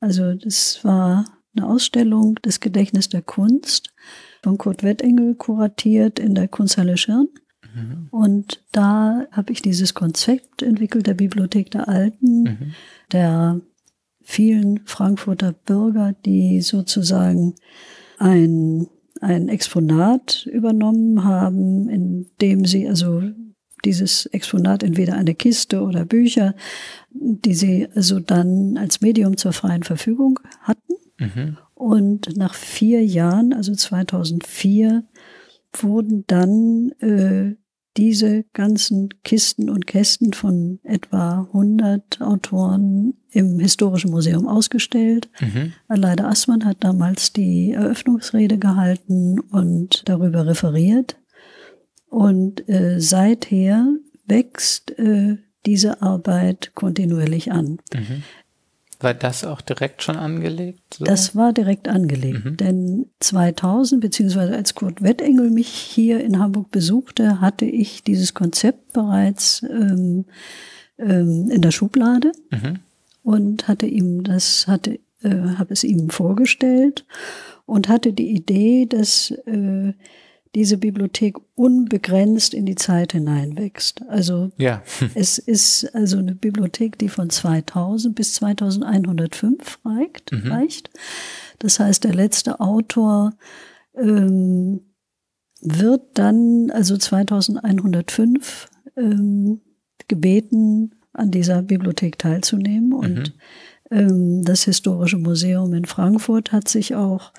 Also das war eine Ausstellung des Gedächtnis der Kunst von Kurt Wettengel kuratiert in der Kunsthalle Schirn. Mhm. Und da habe ich dieses Konzept entwickelt der Bibliothek der Alten, mhm. der vielen Frankfurter Bürger, die sozusagen ein, ein Exponat übernommen haben, in dem sie also dieses Exponat entweder eine Kiste oder Bücher, die sie also dann als Medium zur freien Verfügung hatten. Mhm. Und nach vier Jahren, also 2004, wurden dann äh, diese ganzen Kisten und Kästen von etwa 100 Autoren im Historischen Museum ausgestellt. Mhm. Leider Assmann hat damals die Eröffnungsrede gehalten und darüber referiert. Und äh, seither wächst äh, diese Arbeit kontinuierlich an. Mhm. War das auch direkt schon angelegt? So? Das war direkt angelegt, mhm. denn 2000, beziehungsweise als Kurt Wettengel mich hier in Hamburg besuchte, hatte ich dieses Konzept bereits ähm, ähm, in der Schublade mhm. und hatte ihm das, hatte, äh, habe es ihm vorgestellt und hatte die Idee, dass äh, diese Bibliothek unbegrenzt in die Zeit hineinwächst. Also ja. es ist also eine Bibliothek, die von 2000 bis 2105 reicht. Mhm. reicht. Das heißt, der letzte Autor ähm, wird dann, also 2105, ähm, gebeten, an dieser Bibliothek teilzunehmen. Und mhm. ähm, das Historische Museum in Frankfurt hat sich auch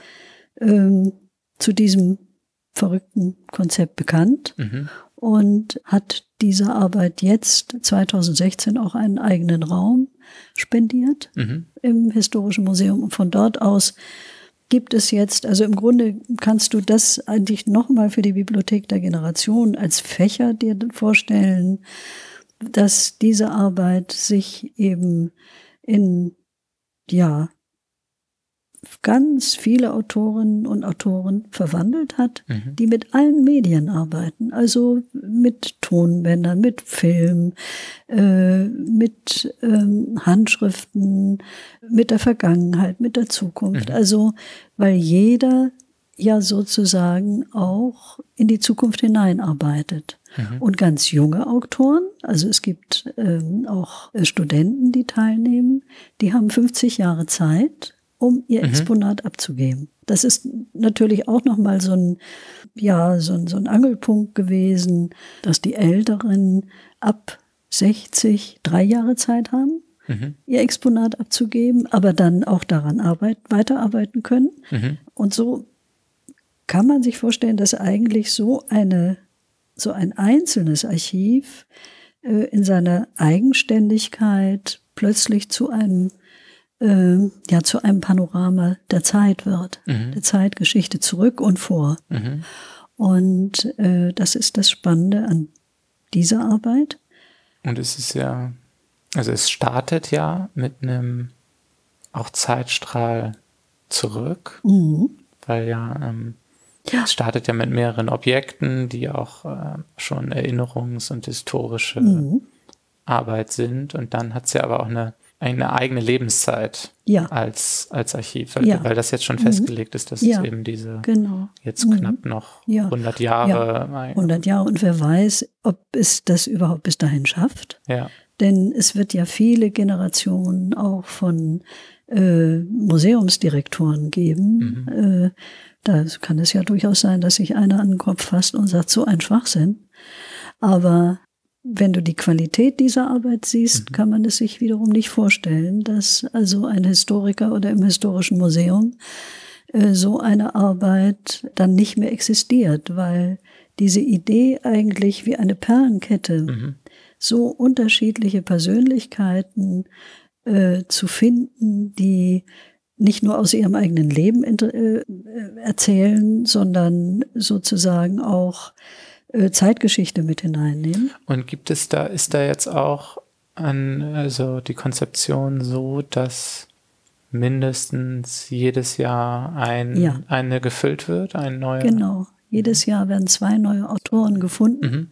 ähm, zu diesem verrückten Konzept bekannt mhm. und hat dieser Arbeit jetzt 2016 auch einen eigenen Raum spendiert mhm. im Historischen Museum. Und von dort aus gibt es jetzt, also im Grunde kannst du das eigentlich nochmal für die Bibliothek der Generation als Fächer dir vorstellen, dass diese Arbeit sich eben in, ja, ganz viele Autorinnen und Autoren verwandelt hat, mhm. die mit allen Medien arbeiten, also mit Tonbändern, mit Film, äh, mit ähm, Handschriften, mit der Vergangenheit, mit der Zukunft. Mhm. Also, weil jeder ja sozusagen auch in die Zukunft hineinarbeitet. Mhm. Und ganz junge Autoren, also es gibt ähm, auch Studenten, die teilnehmen, die haben 50 Jahre Zeit, um ihr mhm. Exponat abzugeben. Das ist natürlich auch nochmal so ein, ja, so ein, so ein Angelpunkt gewesen, dass die Älteren ab 60 drei Jahre Zeit haben, mhm. ihr Exponat abzugeben, aber dann auch daran arbeit, weiterarbeiten können. Mhm. Und so kann man sich vorstellen, dass eigentlich so eine, so ein einzelnes Archiv äh, in seiner Eigenständigkeit plötzlich zu einem äh, ja zu einem Panorama der Zeit wird, mhm. der Zeitgeschichte zurück und vor. Mhm. Und äh, das ist das Spannende an dieser Arbeit. Und es ist ja, also es startet ja mit einem auch Zeitstrahl zurück, mhm. weil ja, ähm, ja, es startet ja mit mehreren Objekten, die auch äh, schon Erinnerungs- und historische mhm. Arbeit sind. Und dann hat es ja aber auch eine eine eigene Lebenszeit ja. als, als Archiv, weil, ja. weil das jetzt schon mhm. festgelegt ist, dass ja. es eben diese genau. jetzt mhm. knapp noch 100 Jahre. 100 Jahre und wer weiß, ob es das überhaupt bis dahin schafft. Denn es wird ja viele Generationen auch von äh, Museumsdirektoren geben. Mhm. Äh, da kann es ja durchaus sein, dass sich einer an den Kopf fasst und sagt, so ein Schwachsinn. Aber wenn du die Qualität dieser Arbeit siehst, mhm. kann man es sich wiederum nicht vorstellen, dass also ein Historiker oder im historischen Museum äh, so eine Arbeit dann nicht mehr existiert, weil diese Idee eigentlich wie eine Perlenkette mhm. so unterschiedliche Persönlichkeiten äh, zu finden, die nicht nur aus ihrem eigenen Leben äh, erzählen, sondern sozusagen auch äh, Zeitgeschichte mit hineinnehmen. Und gibt es da, ist da jetzt auch an, also die Konzeption so, dass mindestens jedes Jahr ein, ja. eine gefüllt wird, ein neuer? Genau. Jedes Jahr werden zwei neue Autoren gefunden, mhm.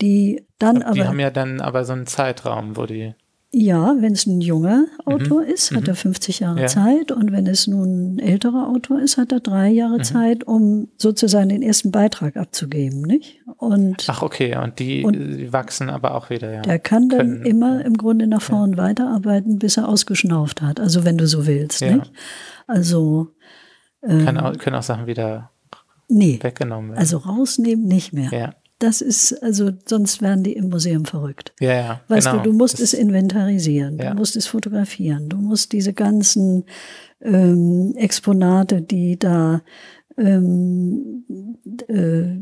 die dann aber. Die haben ja dann aber so einen Zeitraum, wo die Ja, wenn es ein junger Autor mhm. ist, hat mhm. er 50 Jahre ja. Zeit. Und wenn es nun ein älterer Autor ist, hat er drei Jahre mhm. Zeit, um sozusagen den ersten Beitrag abzugeben. Nicht? Und, Ach, okay. Und die, und wachsen aber auch wieder, ja. Der kann dann Können, immer im Grunde nach vorn ja. weiterarbeiten, bis er ausgeschnauft hat. Also, wenn du so willst. Ja. Nicht? Also. Ähm, kann auch, können auch Sachen wieder nee, weggenommen werden. Also rausnehmen nicht mehr. Ja. Das ist, also sonst werden die im Museum verrückt. Ja, ja. Weißt genau. du, du musst das, es inventarisieren, ja. du musst es fotografieren, du musst diese ganzen ähm, Exponate, die da ähm, äh,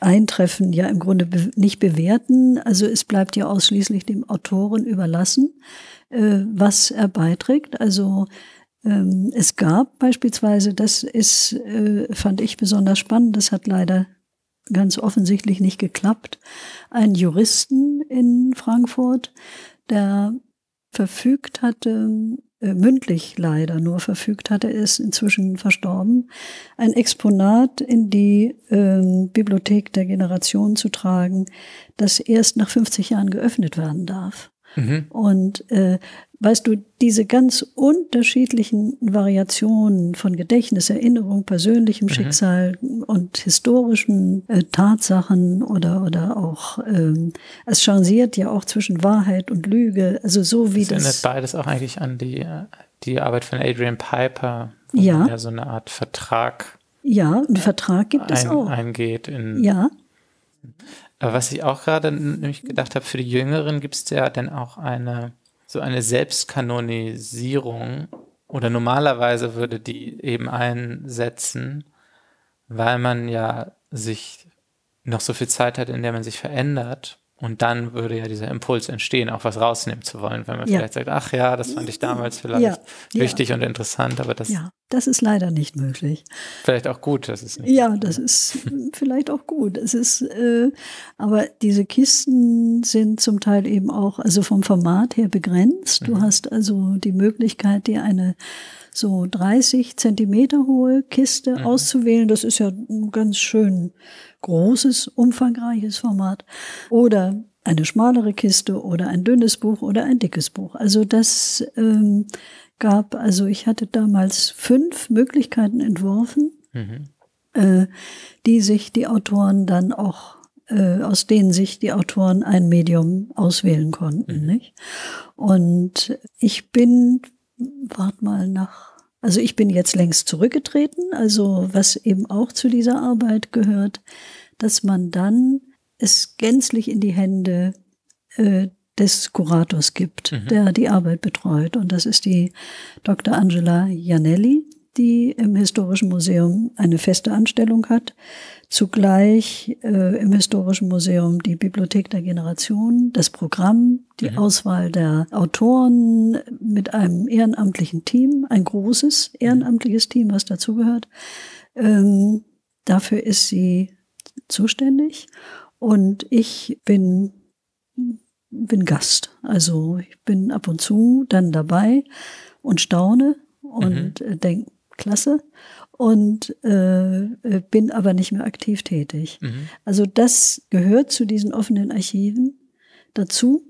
eintreffen, ja im Grunde be nicht bewerten. Also es bleibt ja ausschließlich dem Autoren überlassen, äh, was er beiträgt. Also ähm, es gab beispielsweise, das ist, äh, fand ich besonders spannend, das hat leider ganz offensichtlich nicht geklappt, einen Juristen in Frankfurt, der verfügt hatte, äh, mündlich leider nur verfügt hatte, ist inzwischen verstorben, ein Exponat in die äh, Bibliothek der Generation zu tragen, das erst nach 50 Jahren geöffnet werden darf. Mhm. Und äh, weißt du, diese ganz unterschiedlichen Variationen von Gedächtnis, Erinnerung, persönlichem mhm. Schicksal und historischen äh, Tatsachen oder, oder auch, ähm, es changiert ja auch zwischen Wahrheit und Lüge, also so wie das. Das erinnert beides auch eigentlich an die, die Arbeit von Adrian Piper, wo ja. ja so eine Art Vertrag. Ja, einen Vertrag gibt ein, es auch. Eingeht in. Ja. Aber was ich auch gerade nämlich gedacht habe, für die Jüngeren gibt es ja dann auch eine so eine Selbstkanonisierung oder normalerweise würde die eben einsetzen, weil man ja sich noch so viel Zeit hat, in der man sich verändert und dann würde ja dieser Impuls entstehen, auch was rausnehmen zu wollen, wenn man ja. vielleicht sagt, ach ja, das fand ich damals vielleicht ja. wichtig ja. und interessant, aber das. Ja, das ist leider nicht möglich. Vielleicht auch gut, dass es nicht. Ja, das ist vielleicht auch gut. Es ist, äh, aber diese Kisten sind zum Teil eben auch, also vom Format her begrenzt. Du mhm. hast also die Möglichkeit, dir eine so 30 Zentimeter hohe Kiste mhm. auszuwählen. Das ist ja ganz schön großes, umfangreiches Format oder eine schmalere Kiste oder ein dünnes Buch oder ein dickes Buch. Also das ähm, gab, also ich hatte damals fünf Möglichkeiten entworfen, mhm. äh, die sich die Autoren dann auch, äh, aus denen sich die Autoren ein Medium auswählen konnten. Mhm. Nicht? Und ich bin, wart mal nach also ich bin jetzt längst zurückgetreten, also was eben auch zu dieser Arbeit gehört, dass man dann es gänzlich in die Hände äh, des Kurators gibt, mhm. der die Arbeit betreut. Und das ist die Dr. Angela Janelli, die im Historischen Museum eine feste Anstellung hat, zugleich äh, im Historischen Museum die Bibliothek der Generation, das Programm, die mhm. Auswahl der Autoren mit einem ehrenamtlichen Team, ein großes ehrenamtliches Team, was dazugehört. Ähm, dafür ist sie zuständig und ich bin bin Gast. Also ich bin ab und zu dann dabei und staune und mhm. denke, klasse und äh, bin aber nicht mehr aktiv tätig. Mhm. Also das gehört zu diesen offenen Archiven dazu,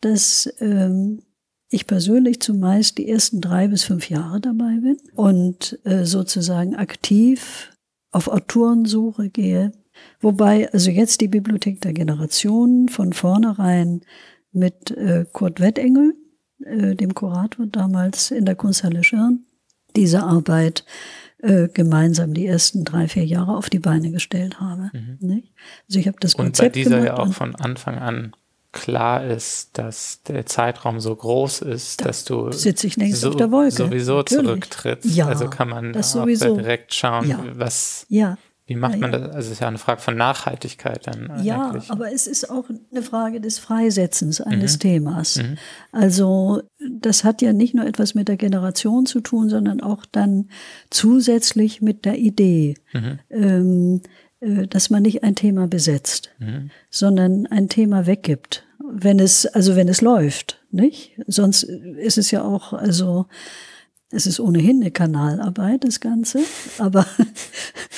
dass ähm, ich persönlich zumeist die ersten drei bis fünf Jahre dabei bin und äh, sozusagen aktiv auf Autorensuche gehe. Wobei also jetzt die Bibliothek der Generationen von vornherein mit äh, Kurt Wettengel, äh, dem Kurator damals in der Kunsthalle Schirn, diese Arbeit äh, gemeinsam die ersten drei, vier Jahre auf die Beine gestellt habe. Mhm. Also ich habe das Konzept Und bei dieser ja auch von Anfang an klar ist, dass der Zeitraum so groß ist, da dass du so, auf der Wolke. sowieso Natürlich. zurücktrittst. Ja, also kann man auch direkt schauen, ja. was ja. Wie macht man das? Also es ist ja eine Frage von Nachhaltigkeit dann. Ja, eigentlich. aber es ist auch eine Frage des Freisetzens eines mhm. Themas. Mhm. Also das hat ja nicht nur etwas mit der Generation zu tun, sondern auch dann zusätzlich mit der Idee, mhm. ähm, äh, dass man nicht ein Thema besetzt, mhm. sondern ein Thema weggibt, wenn es also wenn es läuft, nicht? Sonst ist es ja auch also es ist ohnehin eine Kanalarbeit, das Ganze. Aber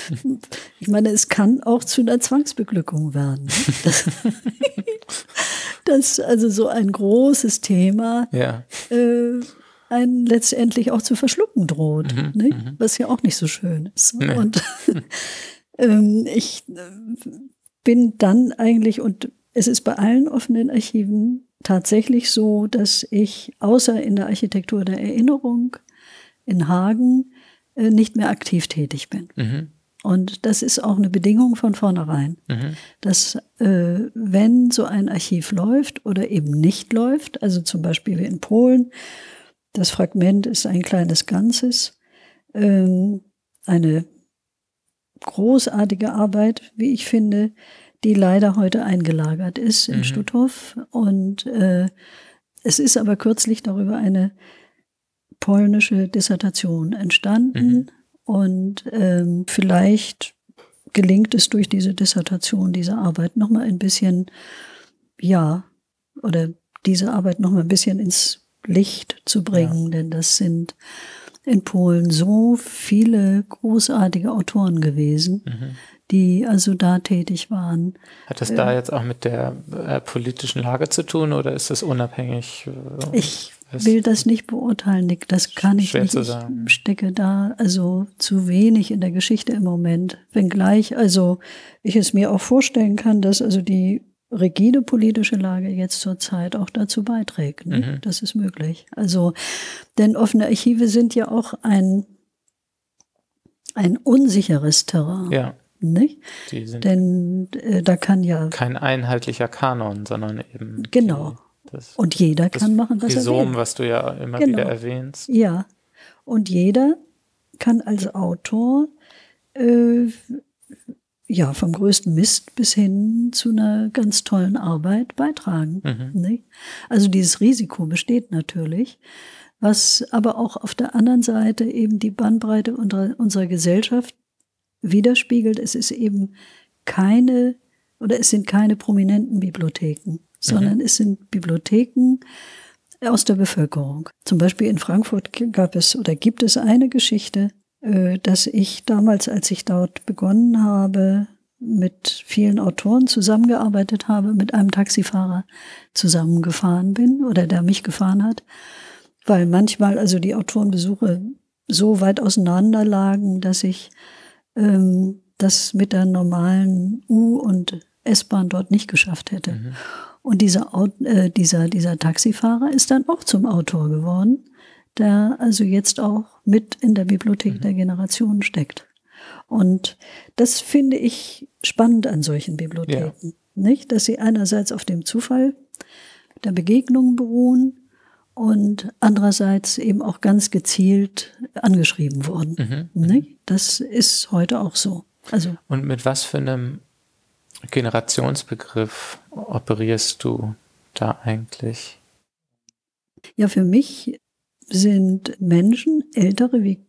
ich meine, es kann auch zu einer Zwangsbeglückung werden. dass also so ein großes Thema ja. äh, einen letztendlich auch zu verschlucken droht, Mhm, nicht? mhm. was ja auch nicht so schön ist. Nee. Und ähm, ich äh, bin dann eigentlich, und es ist bei allen offenen Archiven tatsächlich so, dass ich außer in der Architektur der Erinnerung in Hagen äh, nicht mehr aktiv tätig bin. Mhm. Und das ist auch eine Bedingung von vornherein, Mhm. dass äh, wenn so ein Archiv läuft oder eben nicht läuft, also zum Beispiel wie in Polen, das Fragment ist ein kleines Ganzes, ähm, eine großartige Arbeit, wie ich finde, die leider heute eingelagert ist in Mhm. Stutthof. Und äh, es ist aber kürzlich darüber eine polnische Dissertation entstanden. Mhm. Und ähm, vielleicht gelingt es durch diese Dissertation, diese Arbeit nochmal ein bisschen, ja, oder diese Arbeit nochmal ein bisschen ins Licht zu bringen, denn das sind in Polen so viele großartige Autoren gewesen, Mhm. die also da tätig waren. Hat das da jetzt auch mit der äh, politischen Lage zu tun oder ist das unabhängig? äh, Ich was- will das nicht beurteilen, Nick. Das kann ich nicht. Ich stecke da also zu wenig in der Geschichte im Moment. Wenngleich also ich es mir auch vorstellen kann, dass also die rigide politische Lage jetzt zurzeit auch dazu beiträgt. Ne? Mhm. Das ist möglich. Also, denn offene Archive sind ja auch ein, ein unsicheres Terrain. Ja, Nicht? die sind Denn äh, da kann ja, kein einheitlicher Kanon, sondern eben Genau. Das, und jeder kann machen, was er will. Rhizom, was du ja immer Genau. wieder erwähnst. Ja, und jeder kann als Autor äh, ja vom größten Mist bis hin zu einer ganz tollen Arbeit beitragen. Mhm. Nicht? Also dieses Risiko besteht natürlich, was aber auch auf der anderen Seite eben die Bandbreite unserer, unserer Gesellschaft widerspiegelt. Es ist eben keine oder es sind keine prominenten Bibliotheken, sondern es sind Bibliotheken aus der Bevölkerung. Zum Beispiel in Frankfurt gab es oder gibt es eine Geschichte, äh, dass ich damals, als ich dort begonnen habe, mit vielen Autoren zusammengearbeitet habe, mit einem Taxifahrer zusammengefahren bin oder der mich gefahren hat, weil manchmal also die Autorenbesuche so weit auseinander lagen, dass ich ähm, das mit der normalen U- und S-Bahn dort nicht geschafft hätte. Mhm. Und dieser, äh, dieser, dieser Taxifahrer ist dann auch zum Autor geworden, der also jetzt auch mit in der Bibliothek der Generation steckt. Und das finde ich spannend an solchen Bibliotheken. Nicht? Dass sie einerseits auf dem Zufall der Begegnungen beruhen und andererseits eben auch ganz gezielt angeschrieben wurden. Mhm. Nicht? Das ist heute auch so. Also Und mit was für einem Generationsbegriff operierst du da eigentlich? Ja, für mich sind Menschen, ältere wie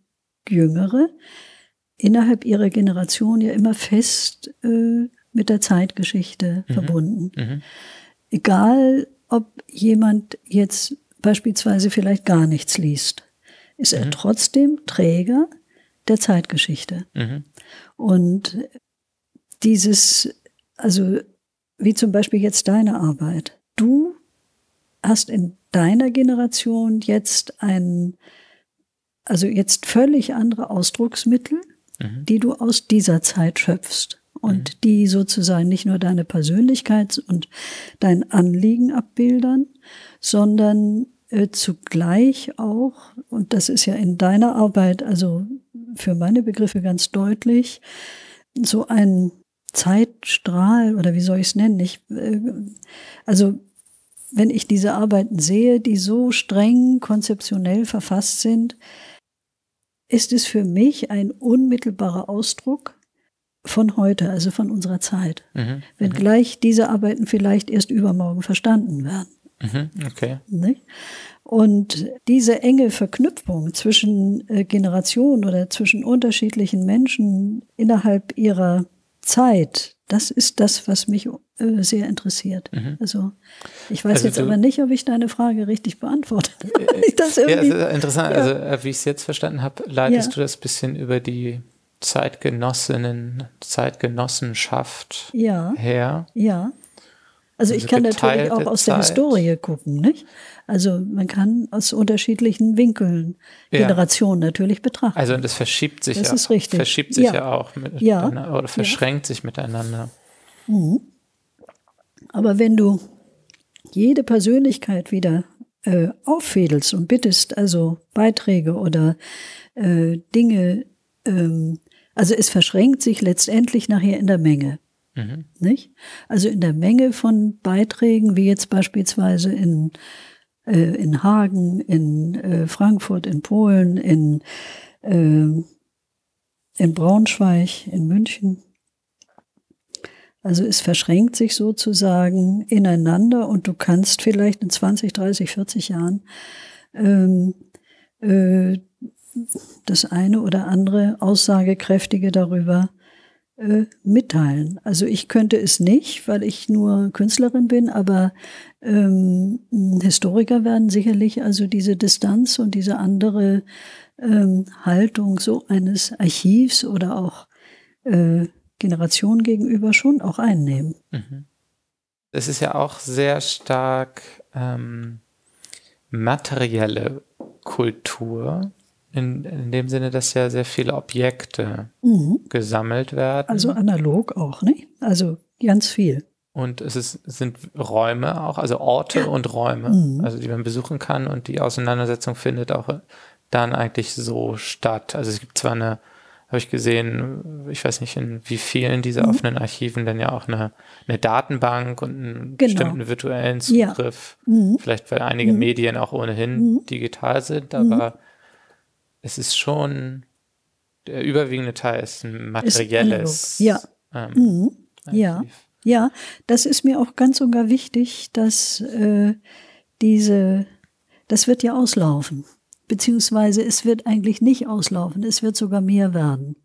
jüngere, innerhalb ihrer Generation ja immer fest äh, mit der Zeitgeschichte Mhm. verbunden. Mhm. Egal, ob jemand jetzt beispielsweise vielleicht gar nichts liest, ist er Mhm. trotzdem Träger der Zeitgeschichte. Mhm. Und dieses, also wie zum Beispiel jetzt deine Arbeit. Du hast in deiner Generation jetzt ein, also jetzt völlig andere Ausdrucksmittel, Mhm. die du aus dieser Zeit schöpfst und die sozusagen nicht nur deine Persönlichkeit und dein Anliegen abbildern, sondern äh, zugleich auch, und das ist ja in deiner Arbeit, also für meine Begriffe ganz deutlich, so ein Zeitstrahl oder wie soll ich es nennen? Ich, äh, also wenn ich diese Arbeiten sehe, die so streng konzeptionell verfasst sind, ist es für mich ein unmittelbarer Ausdruck von heute, also von unserer Zeit. Mhm. Wenngleich diese Arbeiten vielleicht erst übermorgen verstanden werden. Mhm. Okay. Nicht? Und diese enge Verknüpfung zwischen äh, Generationen oder zwischen unterschiedlichen Menschen innerhalb ihrer Zeit, das ist das, was mich äh, sehr interessiert. Mhm. Also ich weiß Also jetzt aber nicht, ob ich deine Frage richtig beantwortet habe. Ich das Ja, also interessant. Ja. Also, äh, wie ich es jetzt verstanden habe, leitest Ja. du das bisschen über die Zeitgenossinnen, Zeitgenossenschaft ja, her. ja, Also ich kann natürlich auch aus der Historie gucken, nicht? Also man kann aus unterschiedlichen Winkeln Generationen ja. natürlich betrachten. Also das verschiebt sich das ja. Ist richtig. Verschiebt sich ja, ja auch mit ja. oder verschränkt sich miteinander. Mhm. Aber wenn du jede Persönlichkeit wieder äh, auffädelst und bittest, also Beiträge oder äh, Dinge, ähm, also es verschränkt sich letztendlich nachher in der Menge. Mhm. Nicht? Also in der Menge von Beiträgen, wie jetzt beispielsweise in, äh, in Hagen, in äh, Frankfurt, in Polen, in, äh, in Braunschweig, in München. Also es verschränkt sich sozusagen ineinander und du kannst vielleicht in 20, 30, 40 Jahren ähm, äh, das eine oder andere Aussagekräftige darüber äh, mitteilen. Also ich könnte es nicht, weil ich nur Künstlerin bin, aber ähm, Historiker werden sicherlich also diese Distanz und diese andere ähm, Haltung so eines Archivs oder auch äh, Generationen gegenüber schon auch einnehmen. Mhm. Es ist ja auch sehr stark ähm, materielle Kultur. In, in dem Sinne, dass ja sehr viele Objekte mhm. gesammelt werden. Also analog auch, ne? Also ganz viel. Und es ist, sind Räume auch, also Orte ja. und Räume, mhm. also die man besuchen kann und die Auseinandersetzung findet auch dann eigentlich so statt. Also es gibt zwar eine, habe ich gesehen, ich weiß nicht, in wie vielen dieser mhm. offenen Archiven denn ja auch eine, eine Datenbank und einen genau. bestimmten virtuellen Zugriff, ja. Mhm. vielleicht weil einige mhm. Medien auch ohnehin mhm. digital sind, aber es ist schon, der überwiegende Teil ist ein materielles. Ist ja. Ähm, mhm. ja. Ja, das ist mir auch ganz sogar wichtig, dass äh, diese, das wird ja auslaufen. Beziehungsweise es wird eigentlich nicht auslaufen, es wird sogar mehr werden.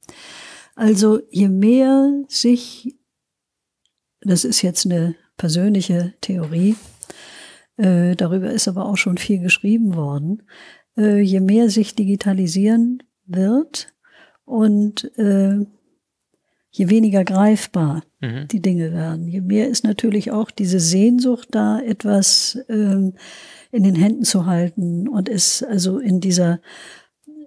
Also je mehr sich, das ist jetzt eine persönliche Theorie, äh, darüber ist aber auch schon viel geschrieben worden, äh, je mehr sich digitalisieren wird und äh, je weniger greifbar mhm. die Dinge werden, je mehr ist natürlich auch diese Sehnsucht da, etwas ähm, in den Händen zu halten und es also in dieser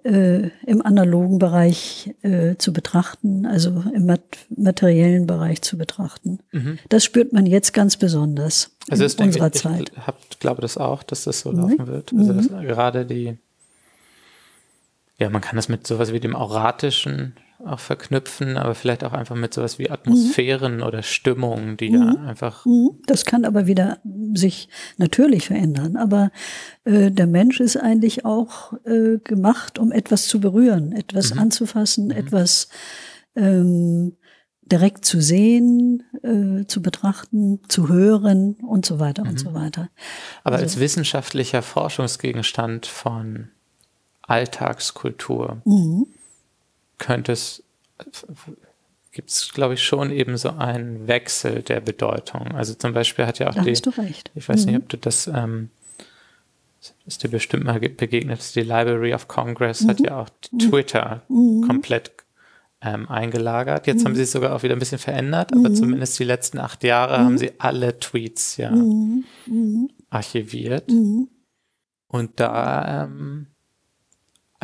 äh, im analogen Bereich äh, zu betrachten, also im mat materiellen Bereich zu betrachten. Mhm. Das spürt man jetzt ganz besonders also in unserer ich, Zeit. Ich hab, glaube das auch, dass das so laufen mhm. wird. Also mhm. gerade die, ja, man kann das mit sowas wie dem Auratischen auch verknüpfen, aber vielleicht auch einfach mit sowas wie Atmosphären mhm. oder Stimmungen, die mhm. ja einfach. Mhm. Das kann aber wieder sich natürlich verändern. Aber äh, der Mensch ist eigentlich auch äh, gemacht, um etwas zu berühren, etwas mhm. anzufassen, mhm. etwas ähm, direkt zu sehen, äh, zu betrachten, zu hören und so weiter und mhm. so weiter. Aber also, als wissenschaftlicher Forschungsgegenstand von Alltagskultur könnte es, gibt es, glaube ich, schon eben so einen Wechsel der Bedeutung. Also zum Beispiel hat ja auch da die, hast du recht. ich weiß mhm. nicht, ob du das, ähm, ist dir bestimmt mal begegnet, die Library of Congress mhm. hat ja auch mhm. Twitter mhm. komplett ähm, eingelagert. Jetzt haben mhm. sie es sogar auch wieder ein bisschen verändert, aber mhm. zumindest die letzten acht Jahre haben sie alle Tweets ja archiviert. Und da ähm,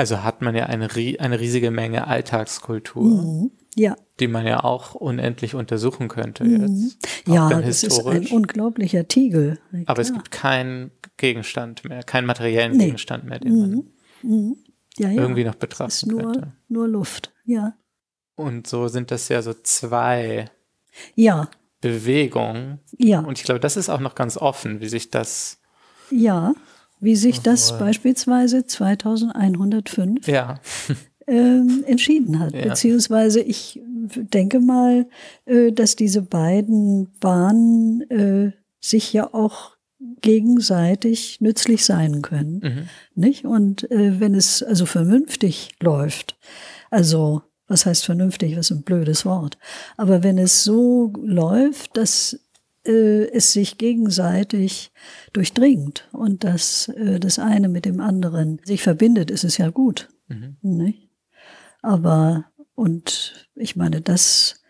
also hat man ja eine, eine riesige Menge Alltagskultur. Mhm. Ja. Die man ja auch unendlich untersuchen könnte mhm. jetzt. Ja, das ist ein unglaublicher Tiegel. Ja, Aber es gibt keinen Gegenstand mehr, keinen materiellen nee. Gegenstand mehr, den man mhm. mhm. ja, ja. irgendwie noch betrachten es ist nur, könnte. Nur Luft, ja. Und so sind das ja so zwei ja. Bewegungen. Ja. Und ich glaube, das ist auch noch ganz offen, wie sich das ja wie sich das beispielsweise 2105 ja. ähm, entschieden hat. Ja. Beziehungsweise ich denke mal, äh, dass diese beiden Bahnen äh, sich ja auch gegenseitig nützlich sein können. Mhm. Nicht? Und äh, wenn es also vernünftig läuft, also was heißt vernünftig, was ist ein blödes Wort, aber wenn es so läuft, dass äh, es sich gegenseitig durchdringt und dass äh, das eine mit dem anderen sich verbindet, ist es ja gut. Mhm. Nicht? Aber, und ich meine, das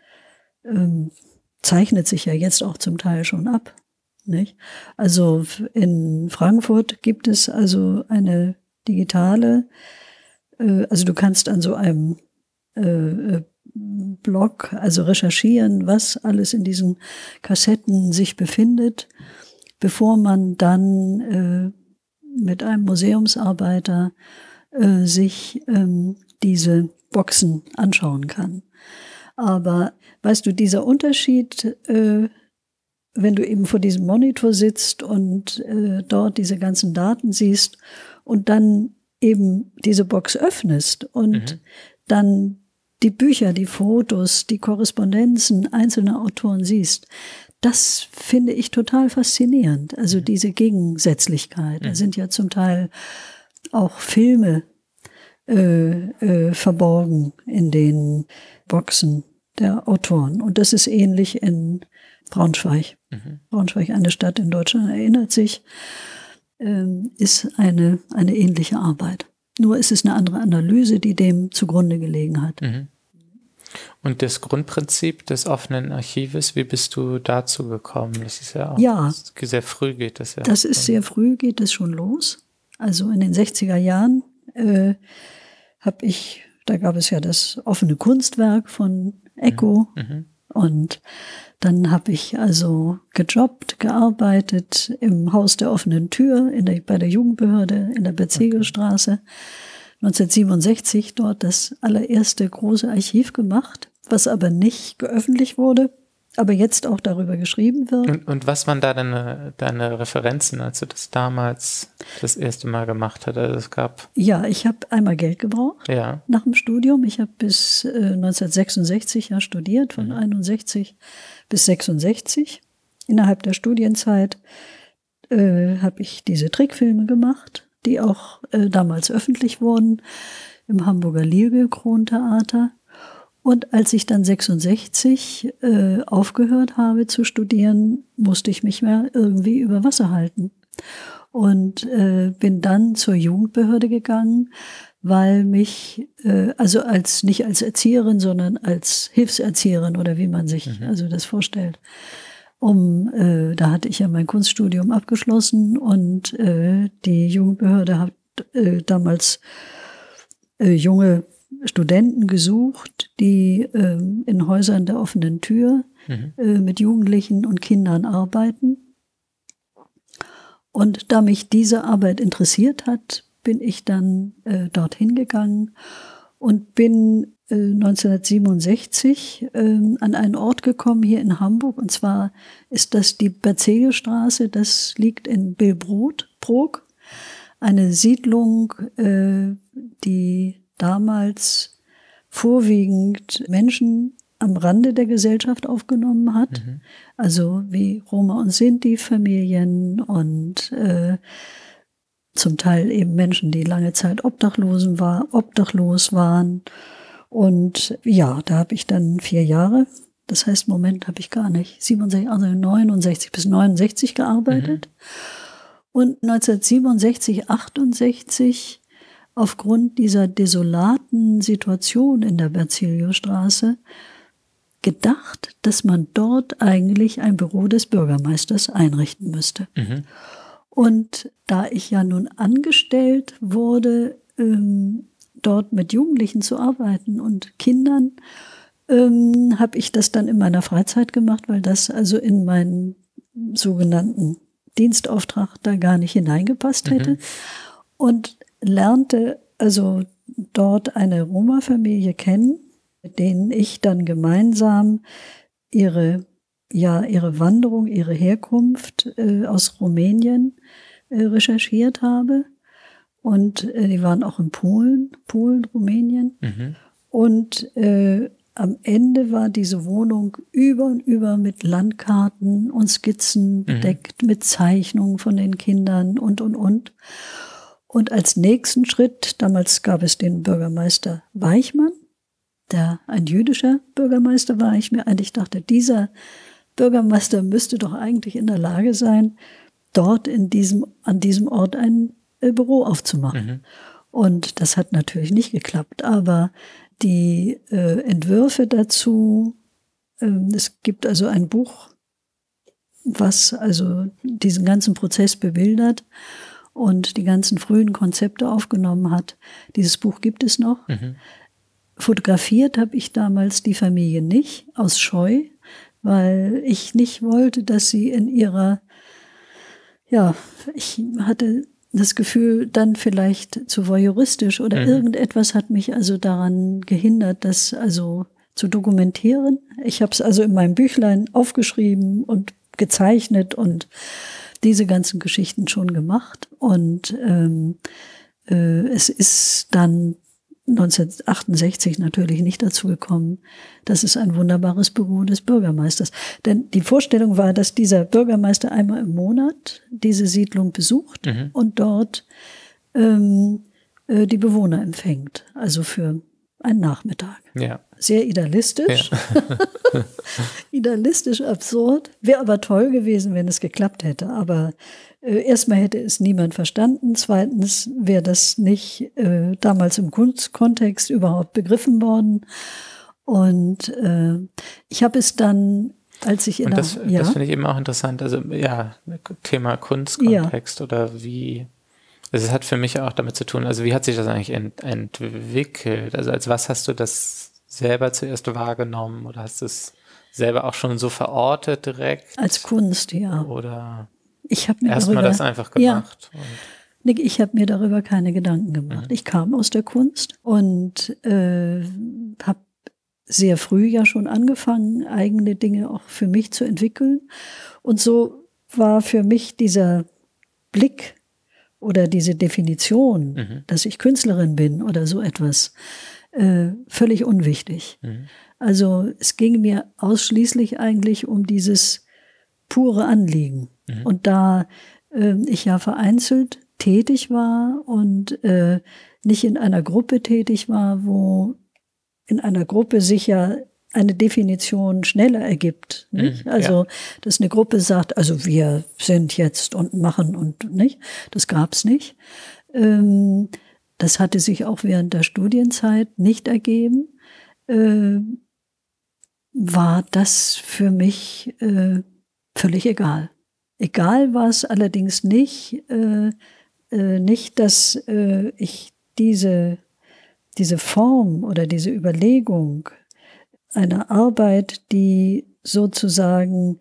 ähm, zeichnet sich ja jetzt auch zum Teil schon ab. Nicht? Also in Frankfurt gibt es also eine digitale, äh, also du kannst an so einem äh, äh, Blog, also recherchieren, was alles in diesen Kassetten sich befindet, bevor man dann äh, mit einem Museumsarbeiter äh, sich ähm, diese Boxen anschauen kann. Aber weißt du, dieser Unterschied, äh, wenn du eben vor diesem Monitor sitzt und äh, dort diese ganzen Daten siehst und dann eben diese Box öffnest und mhm. dann die Bücher, die Fotos, die Korrespondenzen einzelner Autoren siehst, das finde ich total faszinierend. Also mhm. diese Gegensätzlichkeit. Mhm. Da sind ja zum Teil auch Filme äh, äh, verborgen in den Boxen der Autoren. Und das ist ähnlich in Braunschweig. Mhm. Braunschweig, eine Stadt in Deutschland, erinnert sich, ähm, ist eine, eine ähnliche Arbeit. Nur ist es eine andere Analyse, die dem zugrunde gelegen hat. Mhm. Und das Grundprinzip des offenen Archives, wie bist du dazu gekommen? Das ist ja auch ja, sehr früh geht das ja. Das ist sehr früh, geht das schon los. Also in den 60er Jahren äh, habe ich, da gab es ja das offene Kunstwerk von Echo mhm. mhm. und dann habe ich also gejobbt, gearbeitet im Haus der offenen Tür der, bei der Jugendbehörde in der Bezegelstraße. 1967 dort das allererste große Archiv gemacht, was aber nicht geöffentlicht wurde, aber jetzt auch darüber geschrieben wird. Und, und, was waren da deine, deine Referenzen, als du das damals das erste Mal gemacht hast? Also es gab ja, ich habe einmal Geld gebraucht ja. nach dem Studium. Ich habe bis äh, 1966 ja studiert, von mhm. 61 bis 66. Innerhalb der Studienzeit äh, habe ich diese Trickfilme gemacht, die auch äh, damals öffentlich wurden im Hamburger Lilbe-Krontheater. Und als ich dann 66 äh, aufgehört habe zu studieren, musste ich mich mehr irgendwie über Wasser halten. Und äh, bin dann zur Jugendbehörde gegangen, weil mich, äh, also als nicht als Erzieherin, sondern als Hilfserzieherin oder wie man sich mhm. also das vorstellt. Um, äh, da hatte ich ja mein Kunststudium abgeschlossen und äh, die Jugendbehörde hat äh, damals äh, junge Studenten gesucht, die äh, in Häusern der offenen Tür mhm. äh, mit Jugendlichen und Kindern arbeiten. Und da mich diese Arbeit interessiert hat, bin ich dann äh, dorthin gegangen und bin äh, 1967 äh, an einen Ort gekommen hier in Hamburg. Und zwar ist das die Berzelstraße, das liegt in Billbrot, Prog. Eine Siedlung, äh, die damals vorwiegend Menschen am Rande der Gesellschaft aufgenommen hat. Mhm. Also wie Roma und Sinti-Familien und äh, zum Teil eben Menschen, die lange Zeit Obdachlosen war, obdachlos waren. Und ja, da habe ich dann vier Jahre, das heißt, Moment habe ich gar nicht, 67, also 69 bis 69 gearbeitet. Mhm. Und 1967, 68 aufgrund dieser desolaten Situation in der Berzeliusstraße gedacht, dass man dort eigentlich ein Büro des Bürgermeisters einrichten müsste. Mhm. Und da ich ja nun angestellt wurde, ähm, dort mit Jugendlichen zu arbeiten und Kindern, ähm, habe ich das dann in meiner Freizeit gemacht, weil das also in meinen sogenannten Dienstauftrag da gar nicht hineingepasst hätte. Mhm. Und lernte also dort eine Roma-Familie kennen, mit denen ich dann gemeinsam ihre ja ihre Wanderung, ihre Herkunft äh, aus Rumänien äh, recherchiert habe. Und äh, die waren auch in Polen, Polen, Rumänien. Mhm. Und äh, am Ende war diese Wohnung über und über mit Landkarten und Skizzen mhm. bedeckt, mhm. mit Zeichnungen von den Kindern und, und, und. Und als nächsten Schritt, damals gab es den Bürgermeister Weichmann, der ein jüdischer Bürgermeister war. Ich mir eigentlich dachte, dieser Bürgermeister müsste doch eigentlich in der Lage sein, dort in diesem, an diesem Ort ein äh, Büro aufzumachen. Mhm. Und das hat natürlich nicht geklappt, aber die äh, Entwürfe dazu, äh, es gibt also ein Buch, was also diesen ganzen Prozess bebildert und die ganzen frühen Konzepte aufgenommen hat. Dieses Buch gibt es noch. Mhm. Fotografiert habe ich damals die Familie nicht, aus Scheu, weil ich nicht wollte, dass sie in ihrer, ja, ich hatte das Gefühl, dann vielleicht zu voyeuristisch oder mhm. irgendetwas hat mich also daran gehindert, das also zu dokumentieren. Ich habe es also in meinem Büchlein aufgeschrieben und gezeichnet und diese ganzen Geschichten schon gemacht. Und ähm, äh, es ist dann 1968 natürlich nicht dazu gekommen. Das ist ein wunderbares Büro des Bürgermeisters. Denn die Vorstellung war, dass dieser Bürgermeister einmal im Monat diese Siedlung besucht mhm. und dort ähm, äh, die Bewohner empfängt. Also für einen Nachmittag. Ja. Sehr idealistisch. Ja. idealistisch absurd. Wäre aber toll gewesen, wenn es geklappt hätte. Aber äh, erstmal hätte es niemand verstanden. Zweitens wäre das nicht äh, damals im Kunstkontext überhaupt begriffen worden. Und äh, ich habe es dann, als ich in Und das, ja, das finde ich eben auch interessant. Also ja, Thema Kunstkontext ja. oder wie es hat für mich auch damit zu tun, also wie hat sich das eigentlich ent entwickelt? Also als was hast du das selber zuerst wahrgenommen oder hast du es selber auch schon so verortet direkt? Als Kunst, ja. Oder ich habe mir erstmal das einfach gemacht. Ja. Nick, ich habe mir darüber keine Gedanken gemacht. Mhm. Ich kam aus der Kunst und äh, habe sehr früh ja schon angefangen, eigene Dinge auch für mich zu entwickeln. Und so war für mich dieser Blick oder diese Definition, mhm. dass ich Künstlerin bin oder so etwas, äh, völlig unwichtig. Mhm. Also es ging mir ausschließlich eigentlich um dieses pure Anliegen. Mhm. Und da äh, ich ja vereinzelt tätig war und äh, nicht in einer Gruppe tätig war, wo in einer Gruppe sich ja eine Definition schneller ergibt. Nicht? Mhm, also, ja. dass eine Gruppe sagt, also wir sind jetzt und machen und nicht, das gab's nicht. Ähm, das hatte sich auch während der Studienzeit nicht ergeben. Äh, war das für mich äh, völlig egal. Egal war es allerdings nicht, äh, äh nicht, dass äh, ich diese, diese Form oder diese Überlegung einer Arbeit, die sozusagen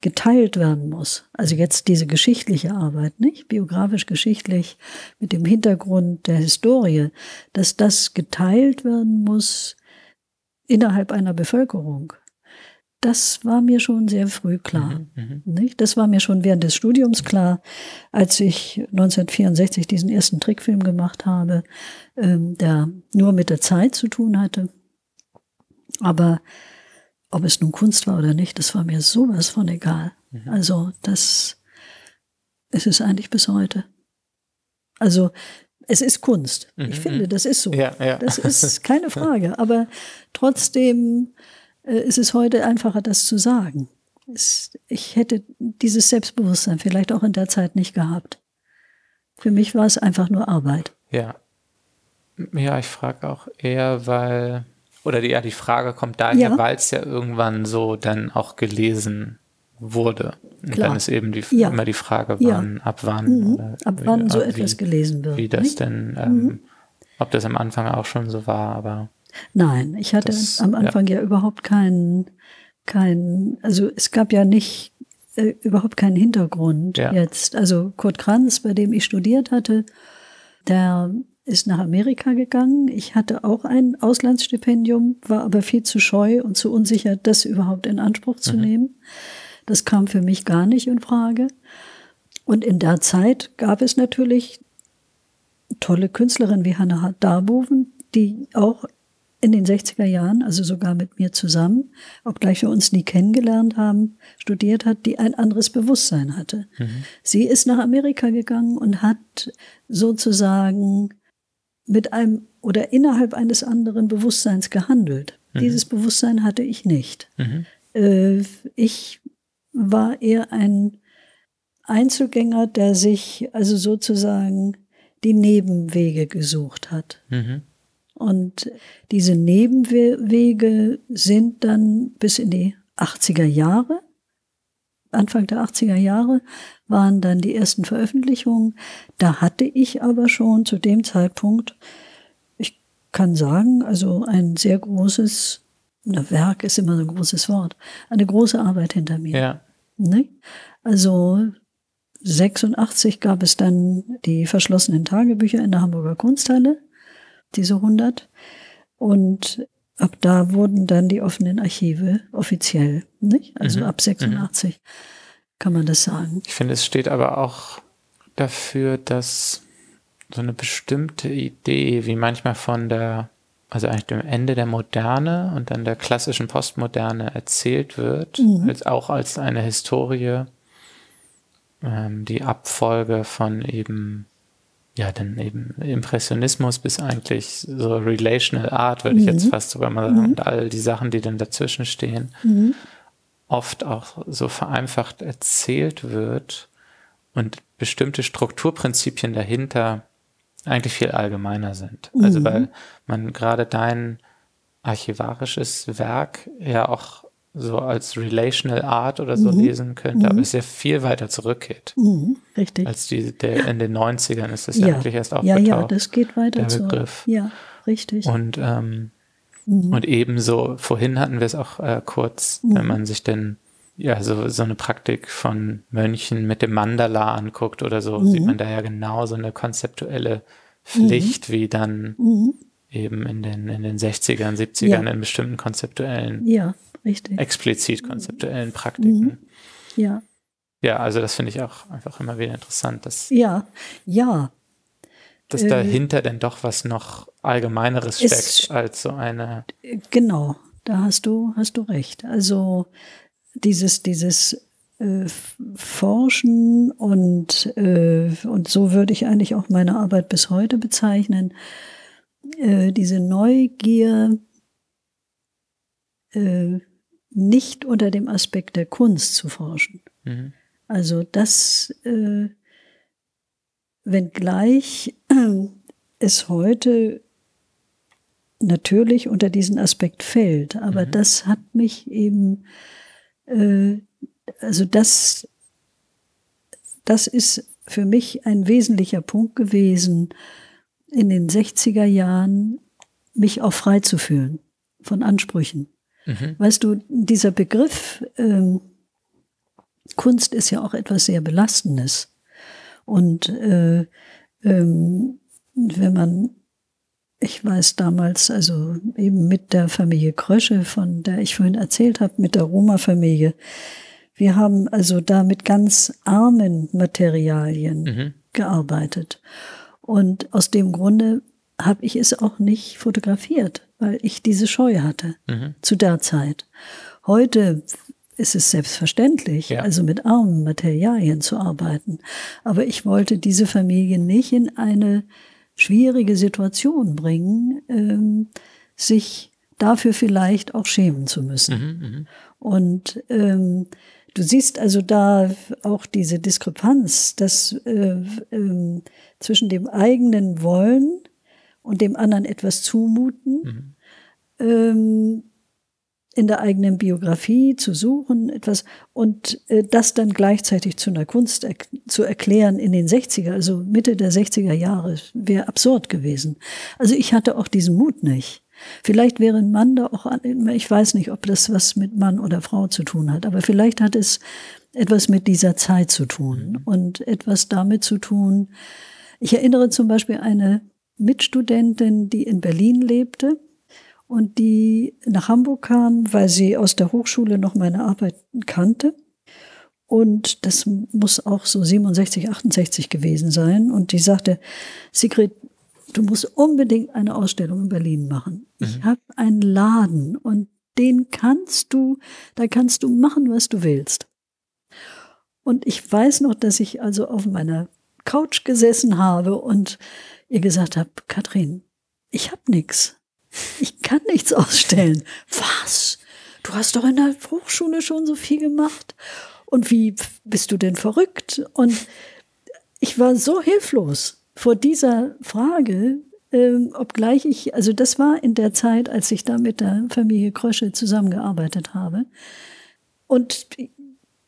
geteilt werden muss. Also jetzt diese geschichtliche Arbeit, nicht? Biografisch-geschichtlich mit dem Hintergrund der Historie, dass das geteilt werden muss innerhalb einer Bevölkerung. Das war mir schon sehr früh klar. Mhm, mhm. nicht? Das war mir schon während des Studiums klar, als ich 1964 diesen ersten Trickfilm gemacht habe, ähm, der nur mit der Zeit zu tun hatte. Aber ob es nun Kunst war oder nicht, das war mir sowas von egal. Mhm. Also das ist es eigentlich bis heute. Also es ist Kunst. Mhm. Ich finde, das ist so. Ja, ja. Das ist keine Frage. Aber trotzdem äh, ist es heute einfacher, das zu sagen. Es, ich hätte dieses Selbstbewusstsein vielleicht auch in der Zeit nicht gehabt. Für mich war es einfach nur Arbeit. Ja. Ja, ich frage auch eher, weil oder die, ja, die Frage kommt daher, ja. weil es ja irgendwann so dann auch gelesen wurde. Und Klar. dann ist eben die, ja. immer die Frage, wann, ab wann. Mhm. ab wann wie, so etwas wie, gelesen wird. Wie das nicht? denn, ähm, mhm. ob das am Anfang auch schon so war, aber. Nein, ich hatte das, am Anfang ja, ja überhaupt keinen, keinen, also es gab ja nicht äh, überhaupt keinen Hintergrund ja. jetzt. Also Kurt Kranz, bei dem ich studiert hatte, der ist nach Amerika gegangen. Ich hatte auch ein Auslandsstipendium, war aber viel zu scheu und zu unsicher, das überhaupt in Anspruch zu mhm. nehmen. Das kam für mich gar nicht in Frage. Und in der Zeit gab es natürlich tolle Künstlerinnen wie Hannah Darboven, die auch in den 60er Jahren, also sogar mit mir zusammen, obgleich wir uns nie kennengelernt haben, studiert hat, die ein anderes Bewusstsein hatte. Mhm. Sie ist nach Amerika gegangen und hat sozusagen mit einem oder innerhalb eines anderen Bewusstseins gehandelt. Mhm. Dieses Bewusstsein hatte ich nicht. Mhm. Äh, ich war eher ein Einzelgänger, der sich also sozusagen die Nebenwege gesucht hat. Mhm. Und diese Nebenwege sind dann bis in die 80er Jahre Anfang der 80er Jahre waren dann die ersten Veröffentlichungen. Da hatte ich aber schon zu dem Zeitpunkt, ich kann sagen, also ein sehr großes, na, Werk ist immer so ein großes Wort, eine große Arbeit hinter mir. Ja. Ne? Also 86 gab es dann die verschlossenen Tagebücher in der Hamburger Kunsthalle, diese 100. Und ab da wurden dann die offenen Archive offiziell, nicht? Also mhm. ab 86 mhm. kann man das sagen. Ich finde, es steht aber auch dafür, dass so eine bestimmte Idee, wie manchmal von der, also eigentlich dem Ende der Moderne und dann der klassischen Postmoderne erzählt wird, mhm. als auch als eine Historie, ähm, die Abfolge von eben ja, dann eben Impressionismus bis eigentlich so Relational Art, würde mhm. ich jetzt fast sogar mal sagen, mhm. und all die Sachen, die dann dazwischen stehen, mhm. oft auch so vereinfacht erzählt wird und bestimmte Strukturprinzipien dahinter eigentlich viel allgemeiner sind. Also mhm. weil man gerade dein archivarisches Werk ja auch so als Relational Art oder so mhm. lesen könnte, mhm. aber es sehr viel weiter zurückgeht. Mhm. Richtig. Als die, der, in den 90ern ist das ja, ja eigentlich erst aufgetaucht. Ja, ja, das geht weiter der zurück. Begriff. Ja, richtig. Und, ähm, mhm. und ebenso, vorhin hatten wir es auch äh, kurz, wenn mhm. man sich denn ja, so, so eine Praktik von Mönchen mit dem Mandala anguckt oder so, sieht mhm. man da ja genau so eine konzeptuelle Pflicht, wie dann eben in den, in den 60ern, 70ern ja. in bestimmten konzeptuellen ja Richtig. explizit konzeptuellen Praktiken. Mhm. Ja. Ja, also das finde ich auch einfach immer wieder interessant, dass. Ja, ja. Dass äh, dahinter denn doch was noch Allgemeineres steckt als so eine. Genau, da hast du, hast du recht. Also dieses, dieses äh, Forschen und, äh, und so würde ich eigentlich auch meine Arbeit bis heute bezeichnen. Äh, diese Neugier, äh, nicht unter dem Aspekt der Kunst zu forschen. Mhm. Also das, äh, wenngleich äh, es heute natürlich unter diesen Aspekt fällt, aber mhm. das hat mich eben, äh, also das, das ist für mich ein wesentlicher Punkt gewesen, in den 60er Jahren mich auch frei zu fühlen von Ansprüchen. Mhm. Weißt du, dieser Begriff ähm, Kunst ist ja auch etwas sehr Belastendes. Und äh, ähm, wenn man, ich weiß damals, also eben mit der Familie Krösche, von der ich vorhin erzählt habe, mit der Roma-Familie, wir haben also da mit ganz armen Materialien mhm. gearbeitet. Und aus dem Grunde habe ich es auch nicht fotografiert, weil ich diese Scheu hatte mhm. zu der Zeit. Heute ist es selbstverständlich, ja. also mit armen Materialien zu arbeiten. Aber ich wollte diese Familie nicht in eine schwierige Situation bringen, ähm, sich dafür vielleicht auch schämen zu müssen. Mhm, mhm. Und ähm, du siehst also da auch diese Diskrepanz, dass äh, äh, zwischen dem eigenen Wollen und dem anderen etwas zumuten, mhm. ähm, in der eigenen Biografie zu suchen, etwas und äh, das dann gleichzeitig zu einer Kunst er zu erklären in den 60er, also Mitte der 60er Jahre, wäre absurd gewesen. Also ich hatte auch diesen Mut nicht. Vielleicht wäre ein Mann da auch, ich weiß nicht, ob das was mit Mann oder Frau zu tun hat, aber vielleicht hat es etwas mit dieser Zeit zu tun mhm. und etwas damit zu tun. Ich erinnere zum Beispiel eine Mitstudentin, die in Berlin lebte und die nach Hamburg kam, weil sie aus der Hochschule noch meine Arbeit kannte. Und das muss auch so 67, 68 gewesen sein. Und die sagte, Sigrid, du musst unbedingt eine Ausstellung in Berlin machen. Mhm. Ich habe einen Laden und den kannst du, da kannst du machen, was du willst. Und ich weiß noch, dass ich also auf meiner Couch gesessen habe und ihr gesagt habt, Katrin, ich hab nix. Ich kann nichts ausstellen. Was? Du hast doch in der Hochschule schon so viel gemacht. Und wie bist du denn verrückt? Und ich war so hilflos vor dieser Frage, ähm, obgleich ich, also das war in der Zeit, als ich da mit der Familie Krösche zusammengearbeitet habe. Und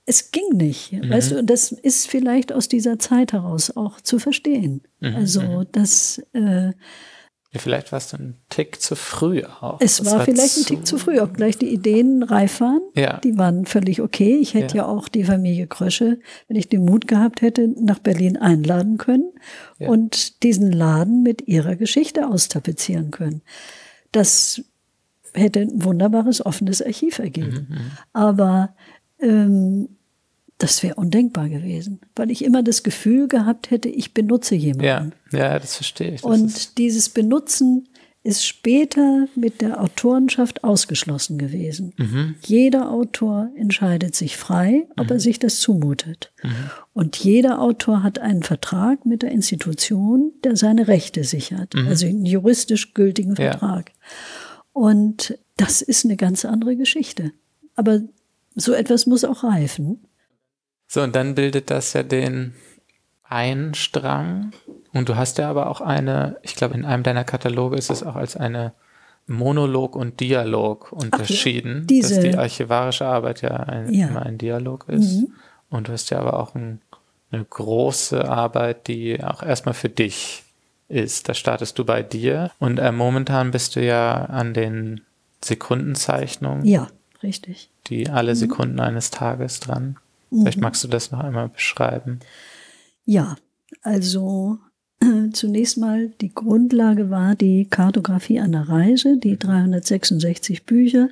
es ging nicht, mhm. weißt du, das ist vielleicht aus dieser Zeit heraus auch zu verstehen. Mhm. Also, mhm. dass äh, ja, vielleicht war es ein Tick zu früh auch. Es war, war, vielleicht ein Tick zu früh, auch gleich die Ideen reif waren. Ja. Die waren völlig okay. Ich hätte ja. ja auch die Familie Krösche, wenn ich den Mut gehabt hätte, nach Berlin einladen können ja. und diesen Laden mit ihrer Geschichte austapezieren können. Das hätte ein wunderbares offenes Archiv ergeben. Mhm, mhm. Aber ähm, das wäre undenkbar gewesen, weil ich immer das Gefühl gehabt hätte, ich benutze jemanden. Ja, ja das verstehe ich. Das und dieses Benutzen ist später mit der Autorenschaft ausgeschlossen gewesen. Mhm. Jeder Autor entscheidet sich frei, ob mhm. er sich das zumutet. Mhm. Und jeder Autor hat einen Vertrag mit der Institution, der seine Rechte sichert, mhm. also einen juristisch gültigen Vertrag. Ja. Und das ist eine ganz andere Geschichte. Aber so etwas muss auch reifen. So, und dann bildet das ja den einen Strang. Und du hast ja aber auch eine, ich glaube, in einem deiner Kataloge ist es auch als eine Monolog und Dialog unterschieden, Ach, diese, dass die archivarische Arbeit ja, ein, ja. immer ein Dialog ist. Mhm. Und du hast ja aber auch ein, eine große Arbeit, die auch erstmal für dich ist. Da startest du bei dir. Und äh, momentan bist du ja an den Sekundenzeichnungen. Ja, richtig. Die alle mhm. Sekunden eines Tages dran. Vielleicht mhm. magst du das noch einmal beschreiben. Ja, also äh, zunächst mal die Grundlage war die Kartografie einer Reise, die 366 Bücher,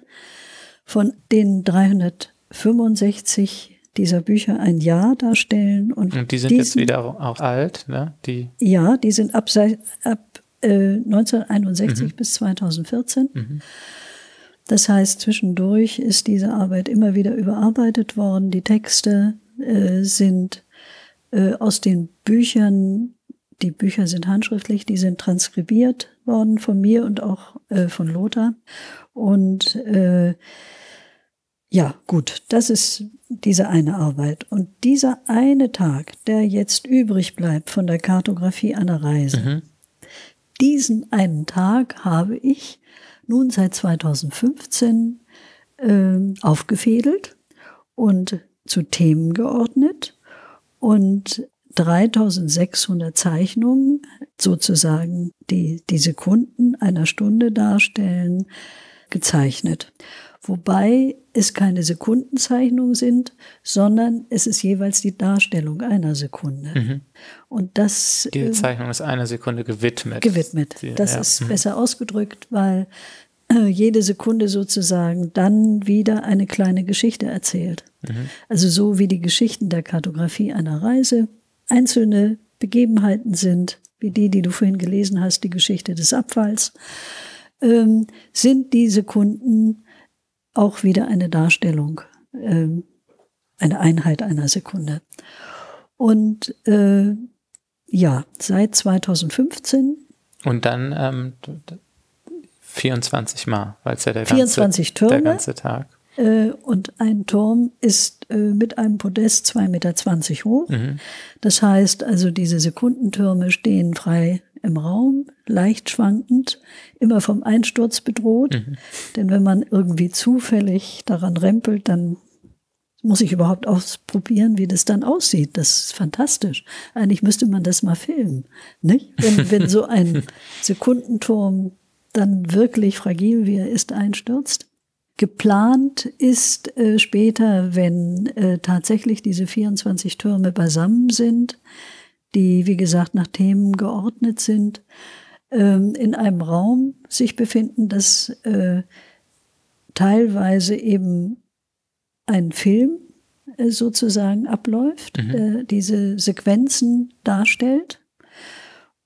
von denen 365 dieser Bücher ein Jahr darstellen. Und, und die sind diesen, jetzt wieder auch alt, ne? Die ja, die sind ab, ab äh, 1961 mhm. bis 2014. Mhm. Das heißt, zwischendurch ist diese Arbeit immer wieder überarbeitet worden. Die Texte äh, sind äh, aus den Büchern, die Bücher sind handschriftlich, die sind transkribiert worden von mir und auch äh, von Lothar. Und äh, ja, gut, das ist diese eine Arbeit. Und dieser eine Tag, der jetzt übrig bleibt von der Kartografie einer Reise, mhm. diesen einen Tag habe ich nun seit 2015 äh, aufgefädelt und zu Themen geordnet und 3600 Zeichnungen sozusagen, die die Sekunden einer Stunde darstellen, gezeichnet. Wobei es keine Sekundenzeichnungen sind, sondern es ist jeweils die Darstellung einer Sekunde. Mhm. Und das. Die ähm, Zeichnung ist einer Sekunde gewidmet. Gewidmet. Das ja. ist mhm. besser ausgedrückt, weil äh, jede Sekunde sozusagen dann wieder eine kleine Geschichte erzählt. Mhm. Also so wie die Geschichten der Kartografie einer Reise einzelne Begebenheiten sind, wie die, die du vorhin gelesen hast, die Geschichte des Abfalls, ähm, sind die Sekunden auch wieder eine Darstellung, ähm, eine Einheit einer Sekunde. Und äh, ja, seit 2015. Und dann ähm, 24 Mal, weil es ja der 24 ganze, Türme, der ganze Tag. Äh, und ein Turm ist äh, mit einem Podest 2,20 Meter hoch. Mhm. Das heißt also, diese Sekundentürme stehen frei im Raum, leicht schwankend, immer vom Einsturz bedroht. Mhm. Denn wenn man irgendwie zufällig daran rempelt, dann muss ich überhaupt ausprobieren, wie das dann aussieht. Das ist fantastisch. Eigentlich müsste man das mal filmen. Nicht? Wenn, wenn so ein Sekundenturm dann wirklich fragil, wie er ist, einstürzt. Geplant ist äh, später, wenn äh, tatsächlich diese 24 Türme beisammen sind, die, wie gesagt, nach Themen geordnet sind, ähm, in einem Raum sich befinden, das äh, teilweise eben ein Film äh, sozusagen abläuft, mhm. äh, diese Sequenzen darstellt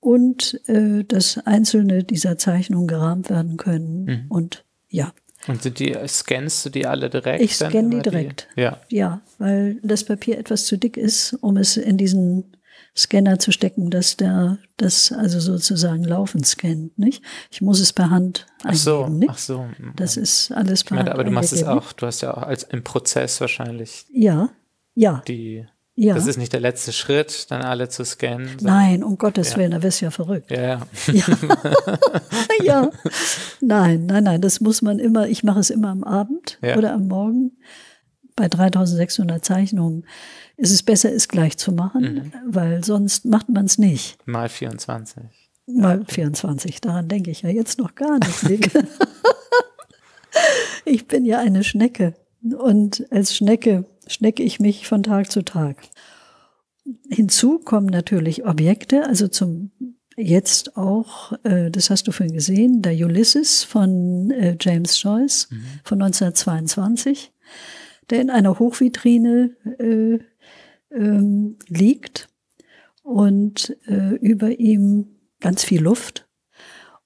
und äh, dass einzelne dieser Zeichnungen gerahmt werden können. Mhm. Und ja. Und sind die, scannst du die alle direkt? Ich scanne die direkt. Die? Ja. Ja, weil das Papier etwas zu dick ist, um es in diesen Scanner zu stecken, dass der das also sozusagen laufend scannt, nicht? Ich muss es per Hand ach so, nicht? Ach so. Das ist alles per Hand. Aber du machst es auch, du hast ja auch als im Prozess wahrscheinlich. Ja, ja. Die ja. Das ist nicht der letzte Schritt, dann alle zu scannen. Nein, um Gottes ja. Willen, da wirst du ja verrückt. Ja, ja. Ja. ja. Nein, nein, nein, das muss man immer, ich mache es immer am Abend oder am Morgen. bei 3600 Zeichnungen ist es besser, es gleich zu machen, mhm. weil sonst macht man es nicht. Mal 24. Mal 24, daran denke ich ja jetzt noch gar nicht. ich bin ja eine Schnecke und als Schnecke schnecke ich mich von Tag zu Tag. Hinzu kommen natürlich Objekte, also zum jetzt auch, äh, das hast du vorhin gesehen, der Ulysses von äh, James Joyce mhm. von 1922, der in einer Hochvitrine äh, ähm, liegt und äh, über ihm ganz viel Luft.